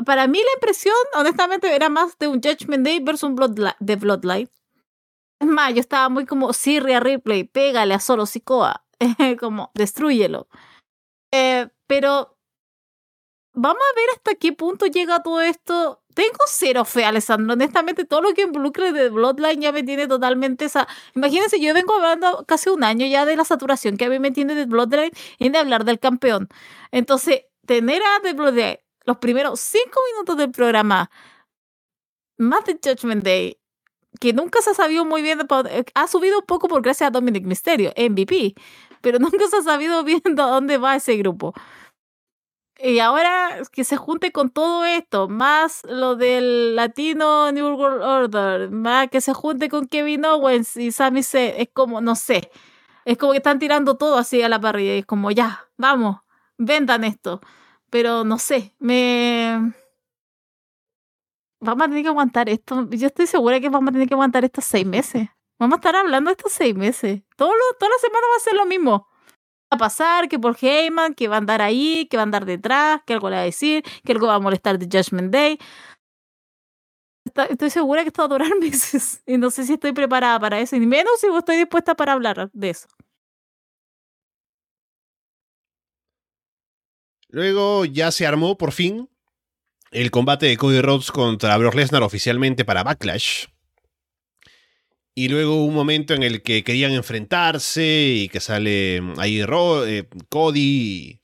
B: Para mí la impresión, honestamente, era más de un Judgment Day versus un de Bloodlight. Es más, yo estaba muy como Sirria Ripley, pégale a Solo Sikoa. como, destruyelo. Eh, pero vamos a ver hasta qué punto llega todo esto. Tengo cero fe, Alessandro. Honestamente, todo lo que involucre de Bloodline ya me tiene totalmente esa. Imagínense, yo vengo hablando casi un año ya de la saturación que a mí me tiene de Bloodline y de hablar del campeón. Entonces, tener a The Bloodline los primeros cinco minutos del programa, más de Judgment Day, que nunca se ha sabido muy bien, ha subido un poco por gracias a Dominic Mysterio, MVP, pero nunca se ha sabido bien a dónde va ese grupo. Y ahora que se junte con todo esto, más lo del Latino New World Order, más que se junte con Kevin Owens y Sami Zayn, es como, no sé, es como que están tirando todo así a la parrilla y es como, ya, vamos, vendan esto. Pero no sé, me... Vamos a tener que aguantar esto. Yo estoy segura que vamos a tener que aguantar estos seis meses. Vamos a estar hablando estos seis meses. Todo lo, toda la semana va a ser lo mismo a pasar, que por Heyman, que va a andar ahí, que va a andar detrás, que algo le va a decir, que algo va a molestar de Judgment Day. estoy segura que esto va a durar meses y no sé si estoy preparada para eso, ni menos si estoy dispuesta para hablar de eso.
A: Luego ya se armó por fin el combate de Cody Rhodes contra Brock Lesnar oficialmente para Backlash. Y luego un momento en el que querían enfrentarse y que sale ahí eh, Cody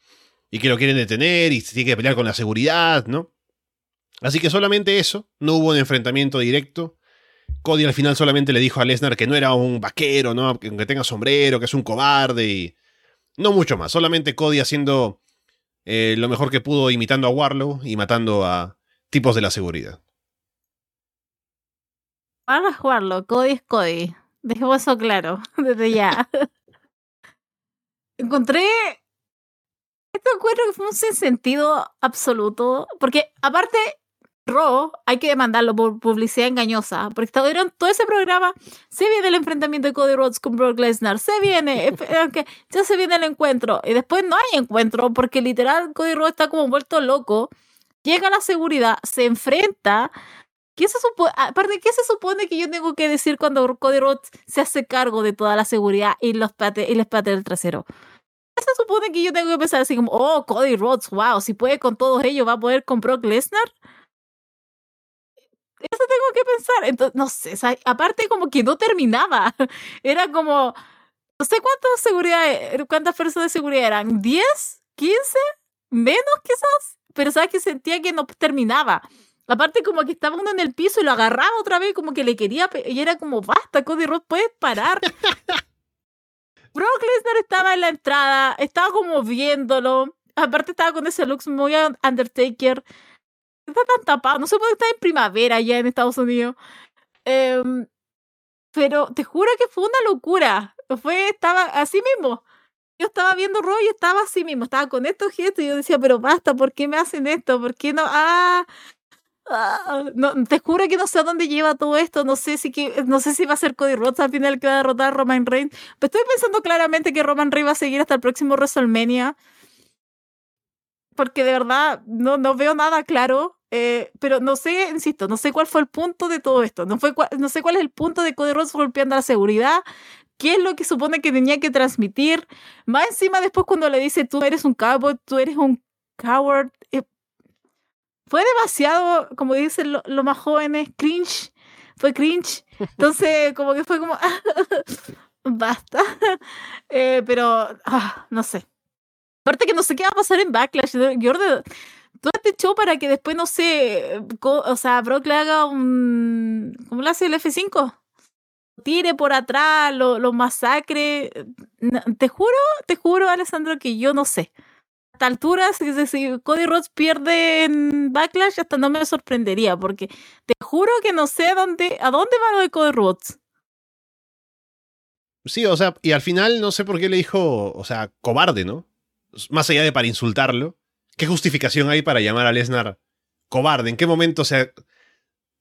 A: y, que lo quieren detener y se tiene que pelear con la seguridad, ¿no? Así que solamente eso, no hubo un enfrentamiento directo. Cody al final solamente le dijo a Lesnar que no era un vaquero, ¿no? Que tenga sombrero, que es un cobarde y... No mucho más, solamente Cody haciendo eh, lo mejor que pudo imitando a Warlow y matando a tipos de la seguridad.
B: Van a jugarlo, Cody es Cody. Dejemos eso claro, desde ya. Encontré. Esto encuentro que fue un sentido absoluto. Porque aparte, Raw hay que demandarlo por publicidad engañosa. Porque estuvieron todo ese programa. Se viene el enfrentamiento de Cody Rhodes con Brock Lesnar. Se viene. aunque ya se viene el encuentro. Y después no hay encuentro. Porque literal Cody Rhodes está como vuelto loco. Llega la seguridad, se enfrenta ¿Qué se supone, aparte, ¿qué se supone que yo tengo que decir cuando Cody Rhodes se hace cargo de toda la seguridad y, los pate, y les patea el trasero? ¿Qué se supone que yo tengo que pensar así como, oh, Cody Rhodes, wow, si puede con todos ellos, va a poder con Brock Lesnar? Eso tengo que pensar. Entonces, no sé, aparte como que no terminaba. Era como, no sé cuántas seguridad, cuántas personas de seguridad eran, ¿10? ¿15? ¿Menos quizás? Pero sabes que sentía que no terminaba. Aparte, como que estaba uno en el piso y lo agarraba otra vez, como que le quería. Y era como, basta, Cody Rhodes, puedes parar. Brock Lesnar estaba en la entrada, estaba como viéndolo. Aparte, estaba con ese look muy Undertaker. Está tan tapado, no sé por qué está en primavera allá en Estados Unidos. Em, pero te juro que fue una locura. Fue, estaba así mismo. Yo estaba viendo Roy y estaba así mismo, estaba con estos gestos y yo decía, pero basta, ¿por qué me hacen esto? ¿Por qué no? Ah, Ah, no, te juro que no sé a dónde lleva todo esto. No sé si que, no sé si va a ser Cody Rhodes al final que va a derrotar a Roman Reigns. Pero estoy pensando claramente que Roman Reigns va a seguir hasta el próximo WrestleMania. Porque de verdad no, no veo nada claro. Eh, pero no sé, insisto, no sé cuál fue el punto de todo esto. No, fue, no sé cuál es el punto de Cody Rhodes golpeando a la seguridad. ¿Qué es lo que supone que tenía que transmitir? Más encima después cuando le dice tú eres un cowboy, tú eres un coward. Eh, fue demasiado, como dicen los más jóvenes, cringe. Fue cringe. Entonces, como que fue como, basta. Eh, pero, ah, no sé. Aparte que no sé qué va a pasar en Backlash. Jordan, todo este show para que después, no sé, o sea, Brock le haga un... ¿Cómo le hace el F5? Tire por atrás, lo, lo masacre. Te juro, te juro, Alessandro, que yo no sé. A esta altura, si, Cody Rhodes pierde en Backlash, hasta no me sorprendería, porque te juro que no sé a dónde, a dónde va lo de Cody Rhodes.
A: Sí, o sea, y al final no sé por qué le dijo, o sea, cobarde, ¿no? Más allá de para insultarlo, ¿qué justificación hay para llamar a Lesnar cobarde? ¿En qué momento se ha,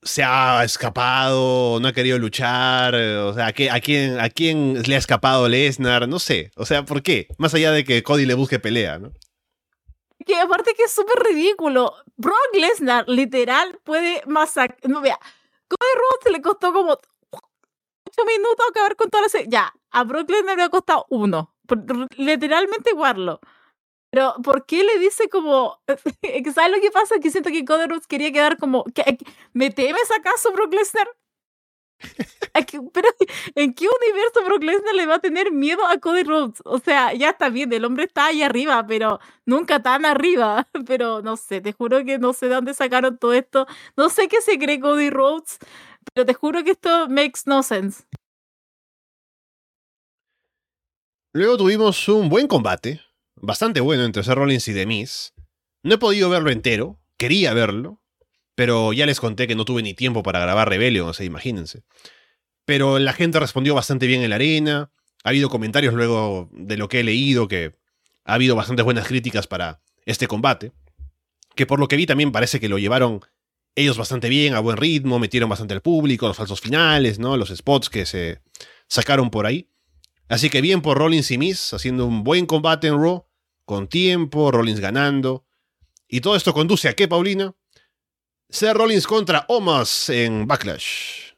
A: se ha escapado, no ha querido luchar? O sea, ¿a, quién, ¿a quién le ha escapado Lesnar? No sé, o sea, ¿por qué? Más allá de que Cody le busque pelea, ¿no?
B: Que aparte que es súper ridículo. Brock Lesnar, literal, puede masacrar. No, vea, Cody Rhodes le costó como minutos acabar con todas las... Ya, a Brooklyn le había costado uno. Literalmente guardarlo. Pero, ¿por qué le dice como... ¿Sabes lo que pasa? Que siento que Cody Rhodes quería quedar como... ¿Me temes acaso, Brock Lesnar? Pero, ¿en qué universo Brock Lesnar le va a tener miedo a Cody Rhodes? O sea, ya está bien, el hombre está ahí arriba, pero nunca tan arriba. Pero no sé, te juro que no sé de dónde sacaron todo esto. No sé qué se cree Cody Rhodes, pero te juro que esto makes no sense.
A: Luego tuvimos un buen combate, bastante bueno entre Seth Rollins y The No he podido verlo entero, quería verlo, pero ya les conté que no tuve ni tiempo para grabar Rebellion, o sea, imagínense. Pero la gente respondió bastante bien en la arena, ha habido comentarios luego de lo que he leído que ha habido bastantes buenas críticas para este combate, que por lo que vi también parece que lo llevaron ellos bastante bien, a buen ritmo, metieron bastante al público, los falsos finales, ¿no? Los spots que se sacaron por ahí. Así que bien por Rollins y Miss, haciendo un buen combate en Raw, con tiempo, Rollins ganando. Y todo esto conduce a qué, Paulina? Ser Rollins contra Omas en Backlash.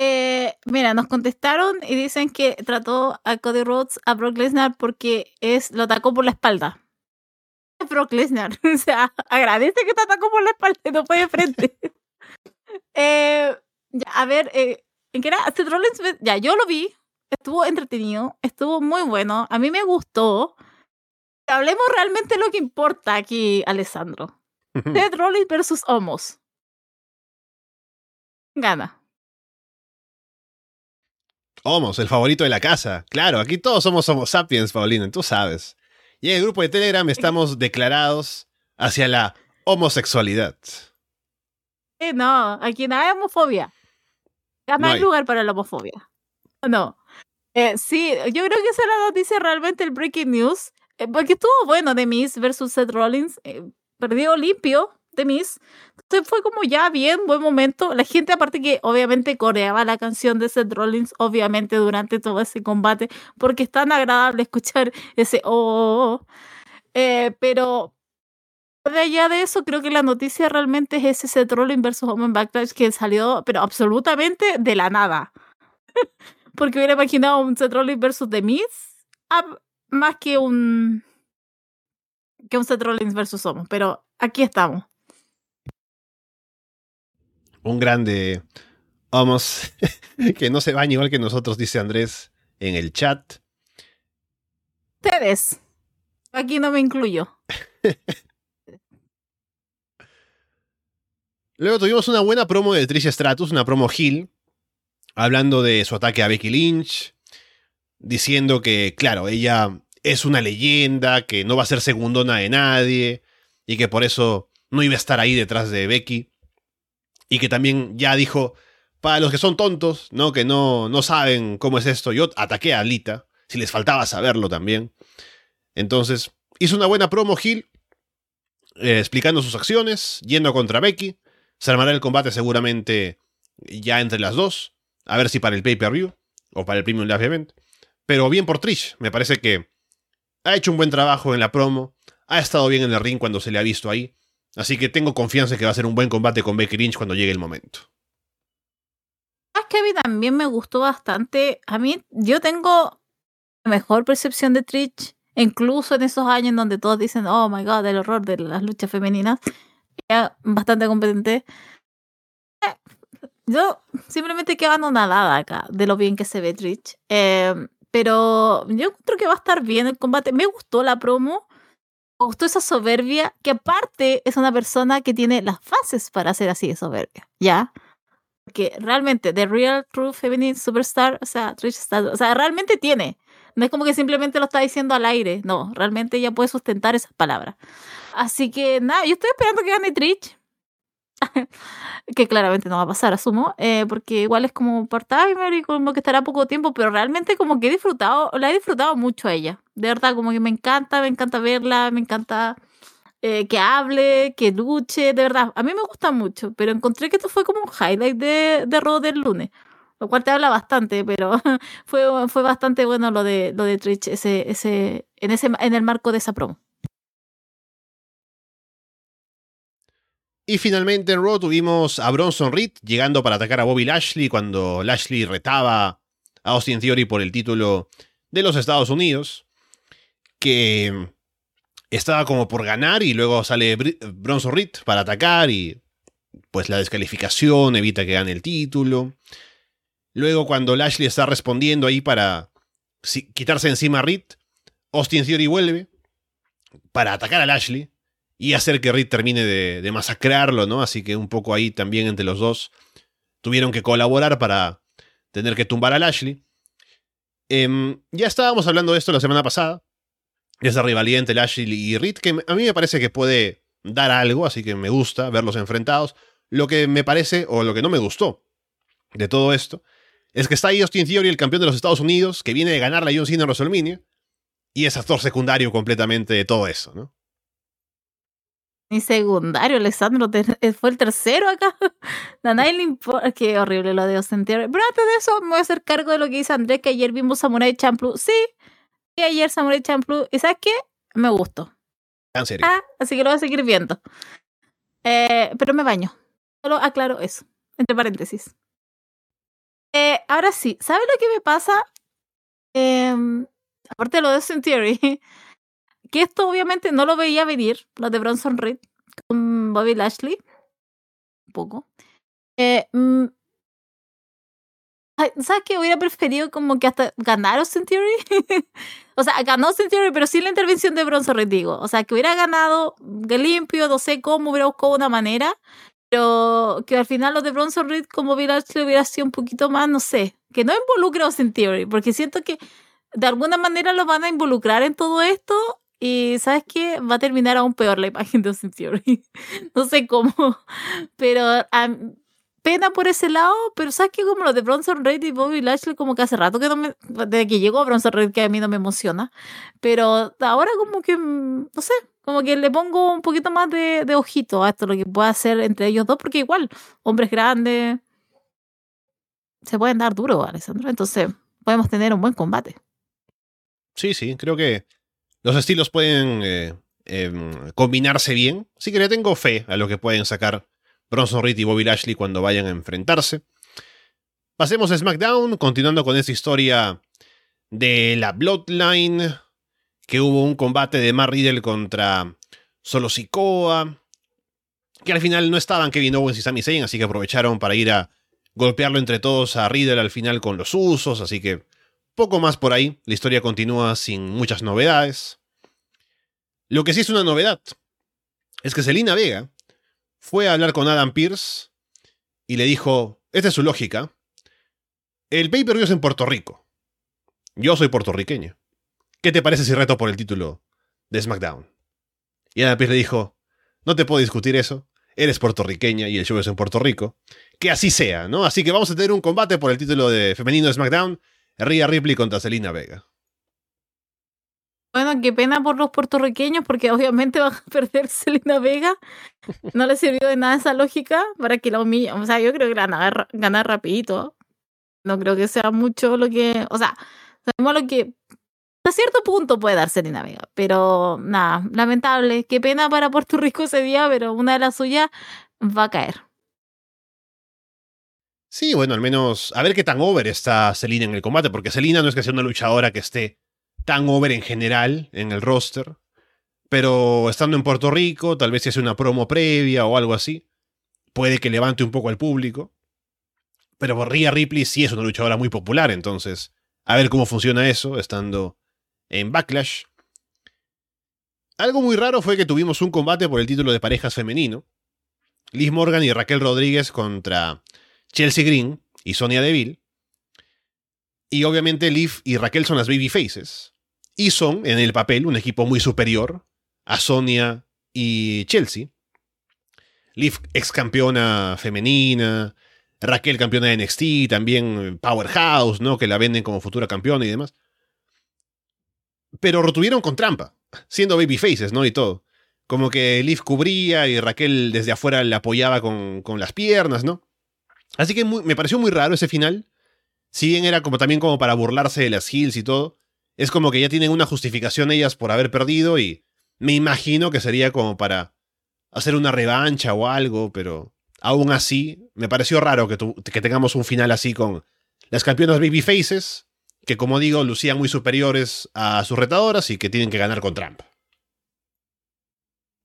B: Eh, mira, nos contestaron y dicen que trató a Cody Rhodes a Brock Lesnar porque es, lo atacó por la espalda. Brock Lesnar. O sea, agradece que te atacó por la espalda y no fue de frente. eh, a ver, eh, ¿en qué era? Rollins, ya, yo lo vi. Estuvo entretenido, estuvo muy bueno. A mí me gustó. Hablemos realmente lo que importa aquí, Alessandro. Seth Rollins versus Homos. Gana.
A: Homos, el favorito de la casa. Claro, aquí todos somos Homo sapiens, Paulina, tú sabes. Y en el grupo de Telegram estamos declarados hacia la homosexualidad.
B: No, aquí no hay homofobia. Ya no, hay lugar para la homofobia. No. Eh, sí, yo creo que esa es la noticia realmente el breaking news. Eh, porque estuvo bueno de Miss versus Seth Rollins. perdió limpio de Miss. Entonces fue como ya bien, buen momento. La gente, aparte que obviamente coreaba la canción de Seth Rollins, obviamente durante todo ese combate, porque es tan agradable escuchar ese oh. oh, oh". Eh, pero de allá de eso, creo que la noticia realmente es ese Seth Rollins versus Home Backlash que salió, pero absolutamente de la nada. Porque hubiera imaginado un Seth Rollins versus The Miz más que un que un Seth Rollins versus Homo, pero aquí estamos
A: un grande vamos, que no se baña igual que nosotros, dice Andrés en el chat.
B: Ustedes. Aquí no me incluyo.
A: Luego tuvimos una buena promo de Trish Stratus, una promo Hill, hablando de su ataque a Becky Lynch, diciendo que, claro, ella es una leyenda, que no va a ser segundona de nadie, y que por eso no iba a estar ahí detrás de Becky y que también ya dijo, para los que son tontos, ¿no? Que no, no saben cómo es esto, yo ataqué a Alita, si les faltaba saberlo también. Entonces, hizo una buena promo Gil, eh, explicando sus acciones, yendo contra Becky. Se armará el combate seguramente ya entre las dos, a ver si para el pay-per-view o para el Premium Live Event. Pero bien por Trish, me parece que ha hecho un buen trabajo en la promo, ha estado bien en el ring cuando se le ha visto ahí. Así que tengo confianza en que va a ser un buen combate con Becky Lynch cuando llegue el momento.
B: Es que a mí también me gustó bastante. A mí, yo tengo la mejor percepción de Trish incluso en esos años donde todos dicen, oh my god, el horror de las luchas femeninas, era bastante competente. Yo simplemente quedo anonadada acá de lo bien que se ve Trish. Eh, pero yo creo que va a estar bien el combate. Me gustó la promo. Me gustó esa soberbia, que aparte es una persona que tiene las fases para ser así de soberbia, ¿ya? Porque realmente, The Real True Feminine Superstar, o sea, Trish está, o sea, realmente tiene. No es como que simplemente lo está diciendo al aire, no, realmente ella puede sustentar esas palabras. Así que nada, yo estoy esperando que gane Trish. que claramente no va a pasar, asumo, eh, porque igual es como part-timer y como que estará poco tiempo, pero realmente como que he disfrutado, la he disfrutado mucho a ella. De verdad, como que me encanta, me encanta verla, me encanta eh, que hable, que luche, de verdad. A mí me gusta mucho, pero encontré que esto fue como un highlight de, de del lunes. Lo cual te habla bastante, pero fue, fue bastante bueno lo de, lo de Twitch ese, ese, en, ese, en el marco de esa promo.
A: Y finalmente en Raw tuvimos a Bronson Reed llegando para atacar a Bobby Lashley cuando Lashley retaba a Austin Theory por el título de los Estados Unidos, que estaba como por ganar y luego sale Bronson Reed para atacar y pues la descalificación evita que gane el título. Luego cuando Lashley está respondiendo ahí para quitarse encima a Reed, Austin Theory vuelve para atacar a Lashley y hacer que Reed termine de, masacrarlo, ¿no? Así que un poco ahí también entre los dos tuvieron que colaborar para tener que tumbar a Lashley. Em, ya estábamos hablando de esto la semana pasada, esa rivalidad entre Lashley y Reed, que a mí me parece que puede dar algo, así que me gusta verlos enfrentados. Lo que me parece, o lo que no me gustó de todo esto, es que está ahí Austin Theory, el campeón de los Estados Unidos, que viene de ganar la John Cena en WrestleMania, y es actor secundario completamente de todo eso, ¿no?
B: Ni secundario, Alessandro eh, fue el tercero acá. A nadie le importa. Qué horrible lo de Austin. Pero antes de eso, me voy a hacer cargo de lo que dice Andrés, que ayer vimos Samurai Champloo. Sí, y ayer Samurai Champloo. ¿Y sabes qué? Me gustó.
A: ¿En serio?
B: Ah, así que lo voy a seguir viendo. Eh, pero me baño. Solo aclaro eso, entre paréntesis. Eh, ahora sí, ¿sabes lo que me pasa? Em, aparte de lo de Austin Theory, que esto obviamente no lo veía venir, lo de Bronson Reed con Bobby Lashley. Un poco. Eh, mm, ¿Sabes qué? Hubiera preferido como que hasta ganar Austin Theory. o sea, ganó Theory, pero sin la intervención de Bronson Reed, digo. O sea, que hubiera ganado de limpio, no sé cómo, hubiera buscado una manera. Pero que al final lo de Bronson Reed como Lashley hubiera sido un poquito más, no sé, que no involucre a Theory, porque siento que de alguna manera lo van a involucrar en todo esto y ¿sabes qué? Va a terminar aún peor la imagen de Austin Theory. no sé cómo, pero pena por ese lado, pero ¿sabes qué? Como lo de Bronson Reed y Bobby Lashley, como que hace rato que no. Desde que llegó Bronson Reed que a mí no me emociona, pero ahora como que, mm, no sé, como que le pongo un poquito más de, de ojito a esto, lo que pueda hacer entre ellos dos, porque igual, hombres grandes, se pueden dar duro, Alessandro, entonces podemos tener un buen combate.
A: Sí, sí, creo que los estilos pueden eh, em, combinarse bien. Sí que le tengo fe a lo que pueden sacar Bronson Reed y Bobby Lashley cuando vayan a enfrentarse. Pasemos a SmackDown, continuando con esta historia de la Bloodline, que hubo un combate de Matt Riddle contra Solo Sikoa, que al final no estaban Kevin Owens y Sami Zayn, así que aprovecharon para ir a golpearlo entre todos a Riddle al final con los usos, así que poco más por ahí, la historia continúa sin muchas novedades. Lo que sí es una novedad es que Selina Vega fue a hablar con Adam Pierce y le dijo, esta es su lógica, el pay-per-view es en Puerto Rico. Yo soy puertorriqueño. ¿Qué te parece si reto por el título de SmackDown? Y Adam Pierce le dijo, no te puedo discutir eso, eres puertorriqueña y el show es en Puerto Rico. Que así sea, ¿no? Así que vamos a tener un combate por el título de femenino de SmackDown Ria Ripley contra Selina Vega.
B: Bueno, qué pena por los puertorriqueños, porque obviamente van a perder Selena Vega. No le sirvió de nada esa lógica para que la humillen. O sea, yo creo que a ganar rapidito. No creo que sea mucho lo que. O sea, sabemos lo que a cierto punto puede dar Selena Vega. Pero nada, lamentable. Qué pena para Puerto Rico ese día, pero una de las suyas va a caer.
A: Sí, bueno, al menos a ver qué tan over está Selina en el combate, porque Selina no es que sea una luchadora que esté tan over en general en el roster. Pero estando en Puerto Rico, tal vez si hace una promo previa o algo así, puede que levante un poco al público. Pero Rhea Ripley sí es una luchadora muy popular, entonces a ver cómo funciona eso estando en Backlash. Algo muy raro fue que tuvimos un combate por el título de parejas femenino. Liz Morgan y Raquel Rodríguez contra Chelsea Green y Sonia Deville. Y obviamente Liv y Raquel son las baby faces. Y son, en el papel, un equipo muy superior a Sonia y Chelsea. Liv ex campeona femenina, Raquel campeona de NXT, también Powerhouse, ¿no? Que la venden como futura campeona y demás. Pero retuvieron con trampa, siendo baby faces, ¿no? Y todo. Como que Liv cubría y Raquel desde afuera le apoyaba con, con las piernas, ¿no? Así que me pareció muy raro ese final. Si bien era como también como para burlarse de las Hills y todo, es como que ya tienen una justificación ellas por haber perdido y me imagino que sería como para hacer una revancha o algo, pero aún así me pareció raro que, que tengamos un final así con las campeonas babyfaces, que como digo lucían muy superiores a sus retadoras y que tienen que ganar con.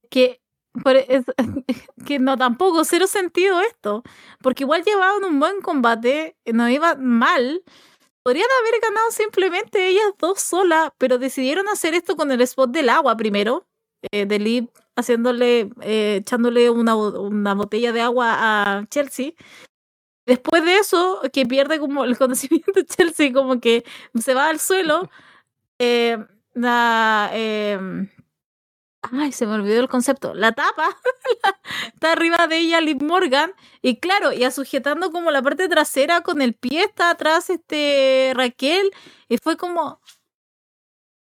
B: Que que no tampoco, cero sentido esto. Porque igual llevaban un buen combate, no iba mal. Podrían haber ganado simplemente ellas dos solas, pero decidieron hacer esto con el spot del agua primero. Eh, de Liv haciéndole, eh, echándole una, una botella de agua a Chelsea. Después de eso, que pierde como el conocimiento Chelsea, como que se va al suelo. Eh, la, eh, Ay, se me olvidó el concepto. La tapa está arriba de ella Liv Morgan. Y claro, ya sujetando como la parte trasera con el pie está atrás este Raquel. Y fue como.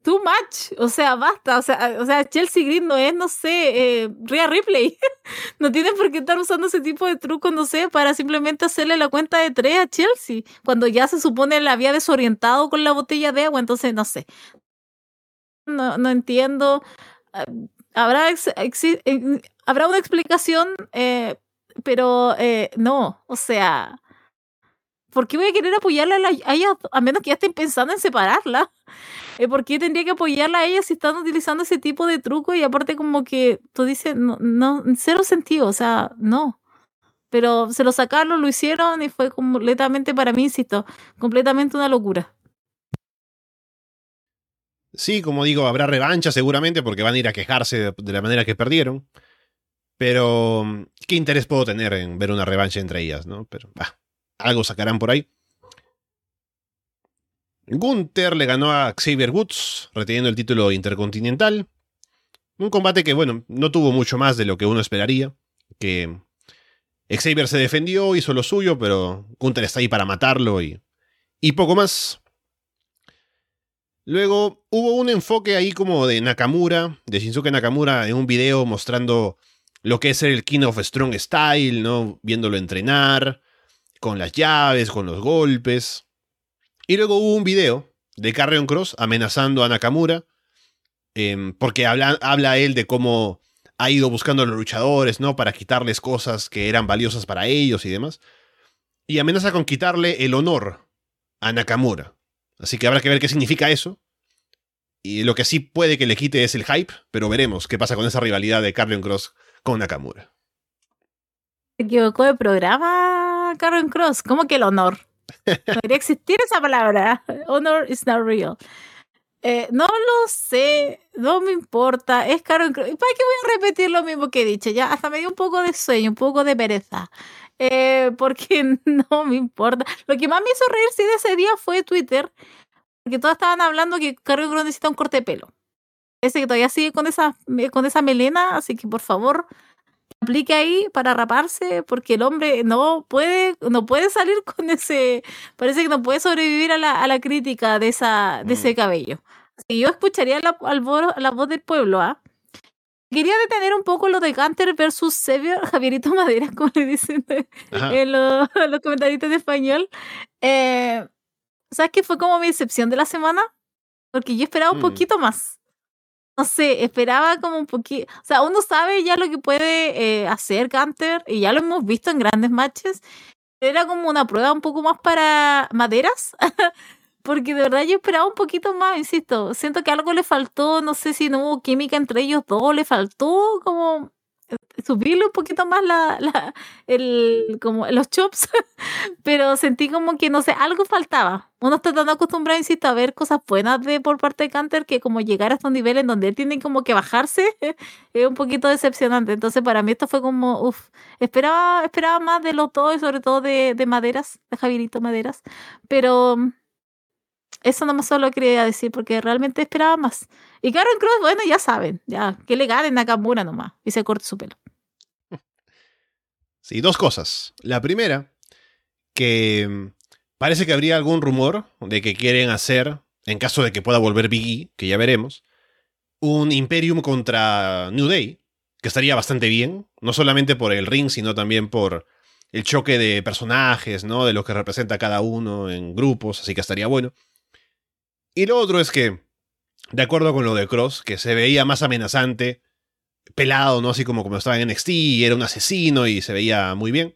B: Too much. O sea, basta. O sea, o sea Chelsea Green no es, no sé, eh, Rhea Ripley. no tiene por qué estar usando ese tipo de trucos, no sé, para simplemente hacerle la cuenta de tres a Chelsea. Cuando ya se supone la había desorientado con la botella de agua. Entonces, no sé. No entiendo. Habrá, habrá una explicación, eh, pero eh, no, o sea, ¿por qué voy a querer apoyarla a, ella a menos que ya estén pensando en separarla? Eh, ¿Por qué tendría que apoyarla a ella si están utilizando ese tipo de truco y aparte como que tú dices, no, no cero sentido, o sea, no. Pero se lo sacaron, lo hicieron y fue completamente, para mí, insisto, completamente una locura.
A: Sí, como digo, habrá revancha seguramente porque van a ir a quejarse de, la manera que perdieron. Pero, ¿qué interés puedo tener en ver una revancha entre ellas, no? Pero, algo sacarán por ahí. Gunther le ganó a Xavier Woods, reteniendo el título intercontinental. Un combate que, bueno, no tuvo mucho más de lo que uno esperaría. Que Xavier se defendió, hizo lo suyo, pero Gunther está ahí para matarlo y poco más. Luego hubo un enfoque ahí como de Nakamura, de Shinsuke Nakamura, en un video mostrando lo que es el King of Strong Style, ¿no? Viéndolo entrenar, con las llaves, con los golpes. Y luego hubo un video de Carrion Cross amenazando a Nakamura, em, porque habla, él de cómo ha ido buscando a los luchadores, ¿no? Para quitarles cosas que eran valiosas para ellos y demás. Y amenaza con quitarle el honor a Nakamura. Así que habrá que ver qué significa eso. Y lo que sí puede que le quite es el hype, pero veremos qué pasa con esa rivalidad de Carrion Cross con Nakamura.
B: Se equivocó de programa, Carrion Cross. ¿Cómo que el honor? No debería existir esa palabra. Honor is not real. Eh, no lo sé, no me importa. Es Carrion Cross. ¿Para qué voy a repetir lo mismo que he dicho? Ya hasta me dio un poco de sueño, un poco de pereza. Eh, porque no me importa. Lo que más me hizo reír sí de ese día fue Twitter, porque todos estaban hablando que Carlos Cruz necesita un corte de pelo. Ese que todavía sigue con esa, con esa melena, así que por favor, aplique ahí para raparse, porque el hombre no puede, no puede salir con ese, parece que no puede sobrevivir a la, a la crítica de, esa, de ese mm. cabello. Así yo escucharía la, la voz del pueblo, ¿ah? Quería detener un poco lo de Gunter versus Xavier, Javierito Madera, como le dicen en los, comentarios de español. Eh, ¿Sabes qué fue como mi excepción de la semana? Porque yo esperaba un mm. poquito más. No sé, esperaba como un poquito. O sea, uno sabe ya lo que puede eh, hacer Gunter y ya lo hemos visto en grandes matches. Era como una prueba un poco más para maderas. porque de verdad yo esperaba un poquito más, insisto. Siento que algo le faltó, no sé si no hubo química entre ellos dos, le faltó como subirle un poquito más la, la el, como los chops, pero sentí como que, no sé, algo faltaba. Uno está tan acostumbrado, insisto, a ver cosas buenas de por parte de Canter que como llegar a estos niveles en donde él tiene como que bajarse es un poquito decepcionante. Entonces para mí esto fue como, uff, esperaba, esperaba más de los dos y sobre todo de, de Maderas, de Javierito Maderas, pero eso no más solo quería decir porque realmente esperaba más. Y Karen Cross, bueno, ya saben, ya, que le gane Nakamura nomás y se corte su pelo.
A: Sí, dos cosas. La primera, que mm, parece que habría algún rumor de que quieren hacer, en caso de que pueda volver Biggie, que ya veremos, un Imperium contra New Day, que estaría bastante bien, no solamente por el ring, sino también por el choque de personajes, ¿no? De lo que representa cada uno en grupos, así que estaría bueno. Y lo otro es que, de acuerdo con lo de Cross, que se veía más amenazante, pelado, ¿no? Así como, como estaba en NXT y era un asesino y se veía muy bien.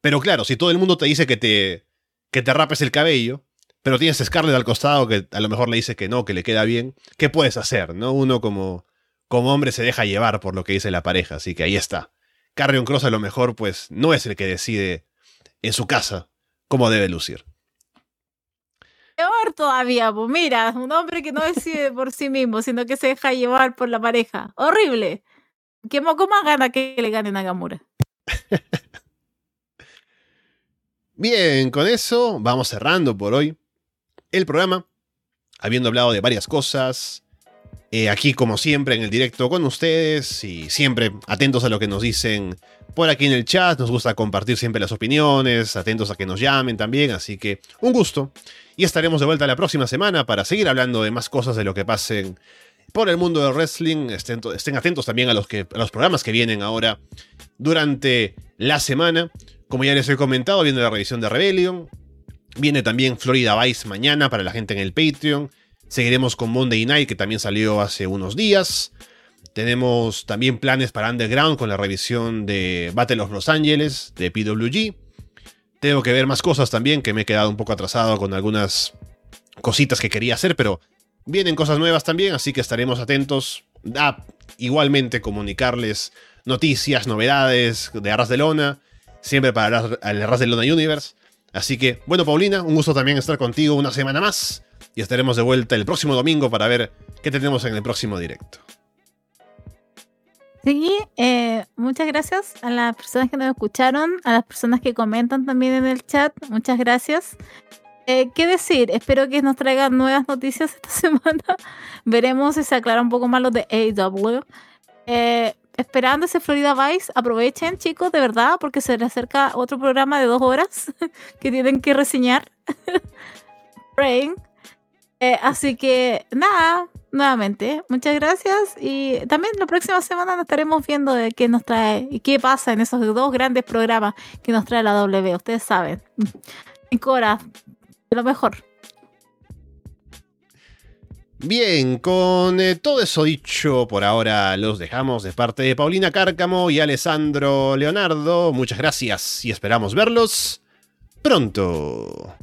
A: Pero claro, si todo el mundo te dice que te, que te rapes el cabello, pero tienes Scarlett al costado que a lo mejor le dice que no, que le queda bien, ¿qué puedes hacer, no? Uno como, como hombre se deja llevar por lo que dice la pareja, así que ahí está. Carrion Cross a lo mejor pues no es el que decide en su casa cómo debe lucir
B: todavía, pues mira, un hombre que no decide por sí mismo, sino que se deja llevar por la pareja. Horrible. ¿Qué moco más gana que le gane Nagamura?
A: Bien, con eso vamos cerrando por hoy el programa, habiendo hablado de varias cosas. Eh, aquí, como siempre, en el directo con ustedes y siempre atentos a lo que nos dicen por aquí en el chat. Nos gusta compartir siempre las opiniones, atentos a que nos llamen también. Así que un gusto y estaremos de vuelta la próxima semana para seguir hablando de más cosas de lo que pasen por el mundo del wrestling. Estén, estén atentos también a los, que, los programas que vienen ahora durante la semana. Como ya les he comentado, viene la revisión de Rebellion. Viene también Florida Vice mañana para la gente en el Patreon. Seguiremos con Monday Night, que también salió hace unos días. Tenemos también planes para Underground con la revisión de Battle of Los Angeles de PWG. Tengo que ver más cosas también, que me he quedado un poco atrasado con algunas cositas que quería hacer, pero vienen cosas nuevas también, así que estaremos atentos a igualmente comunicarles noticias, novedades de Arras de Lona, siempre para el Arras de Lona Universe. Así que, bueno, Paulina, un gusto también estar contigo una semana más y estaremos de vuelta el próximo domingo para ver qué tenemos en el próximo directo.
B: Sí, eh, muchas gracias a las personas que nos escucharon, a las personas que comentan también en el chat, muchas gracias. Eh, ¿Qué decir? Espero que nos traigan nuevas noticias esta semana. Veremos si se aclara un poco más lo de AW. Eh, esperando ese Florida Vice, aprovechen chicos, de verdad, porque se le acerca otro programa de dos horas que tienen que reseñar. Praying. Eh, así que nada, nuevamente, muchas gracias y también la próxima semana estaremos viendo de qué nos trae y qué pasa en esos dos grandes programas que nos trae la W, ustedes saben. En Cora, lo mejor.
A: Bien, con eh, todo eso dicho, por ahora los dejamos de parte de Paulina Cárcamo y Alessandro Leonardo. Muchas gracias y esperamos verlos pronto.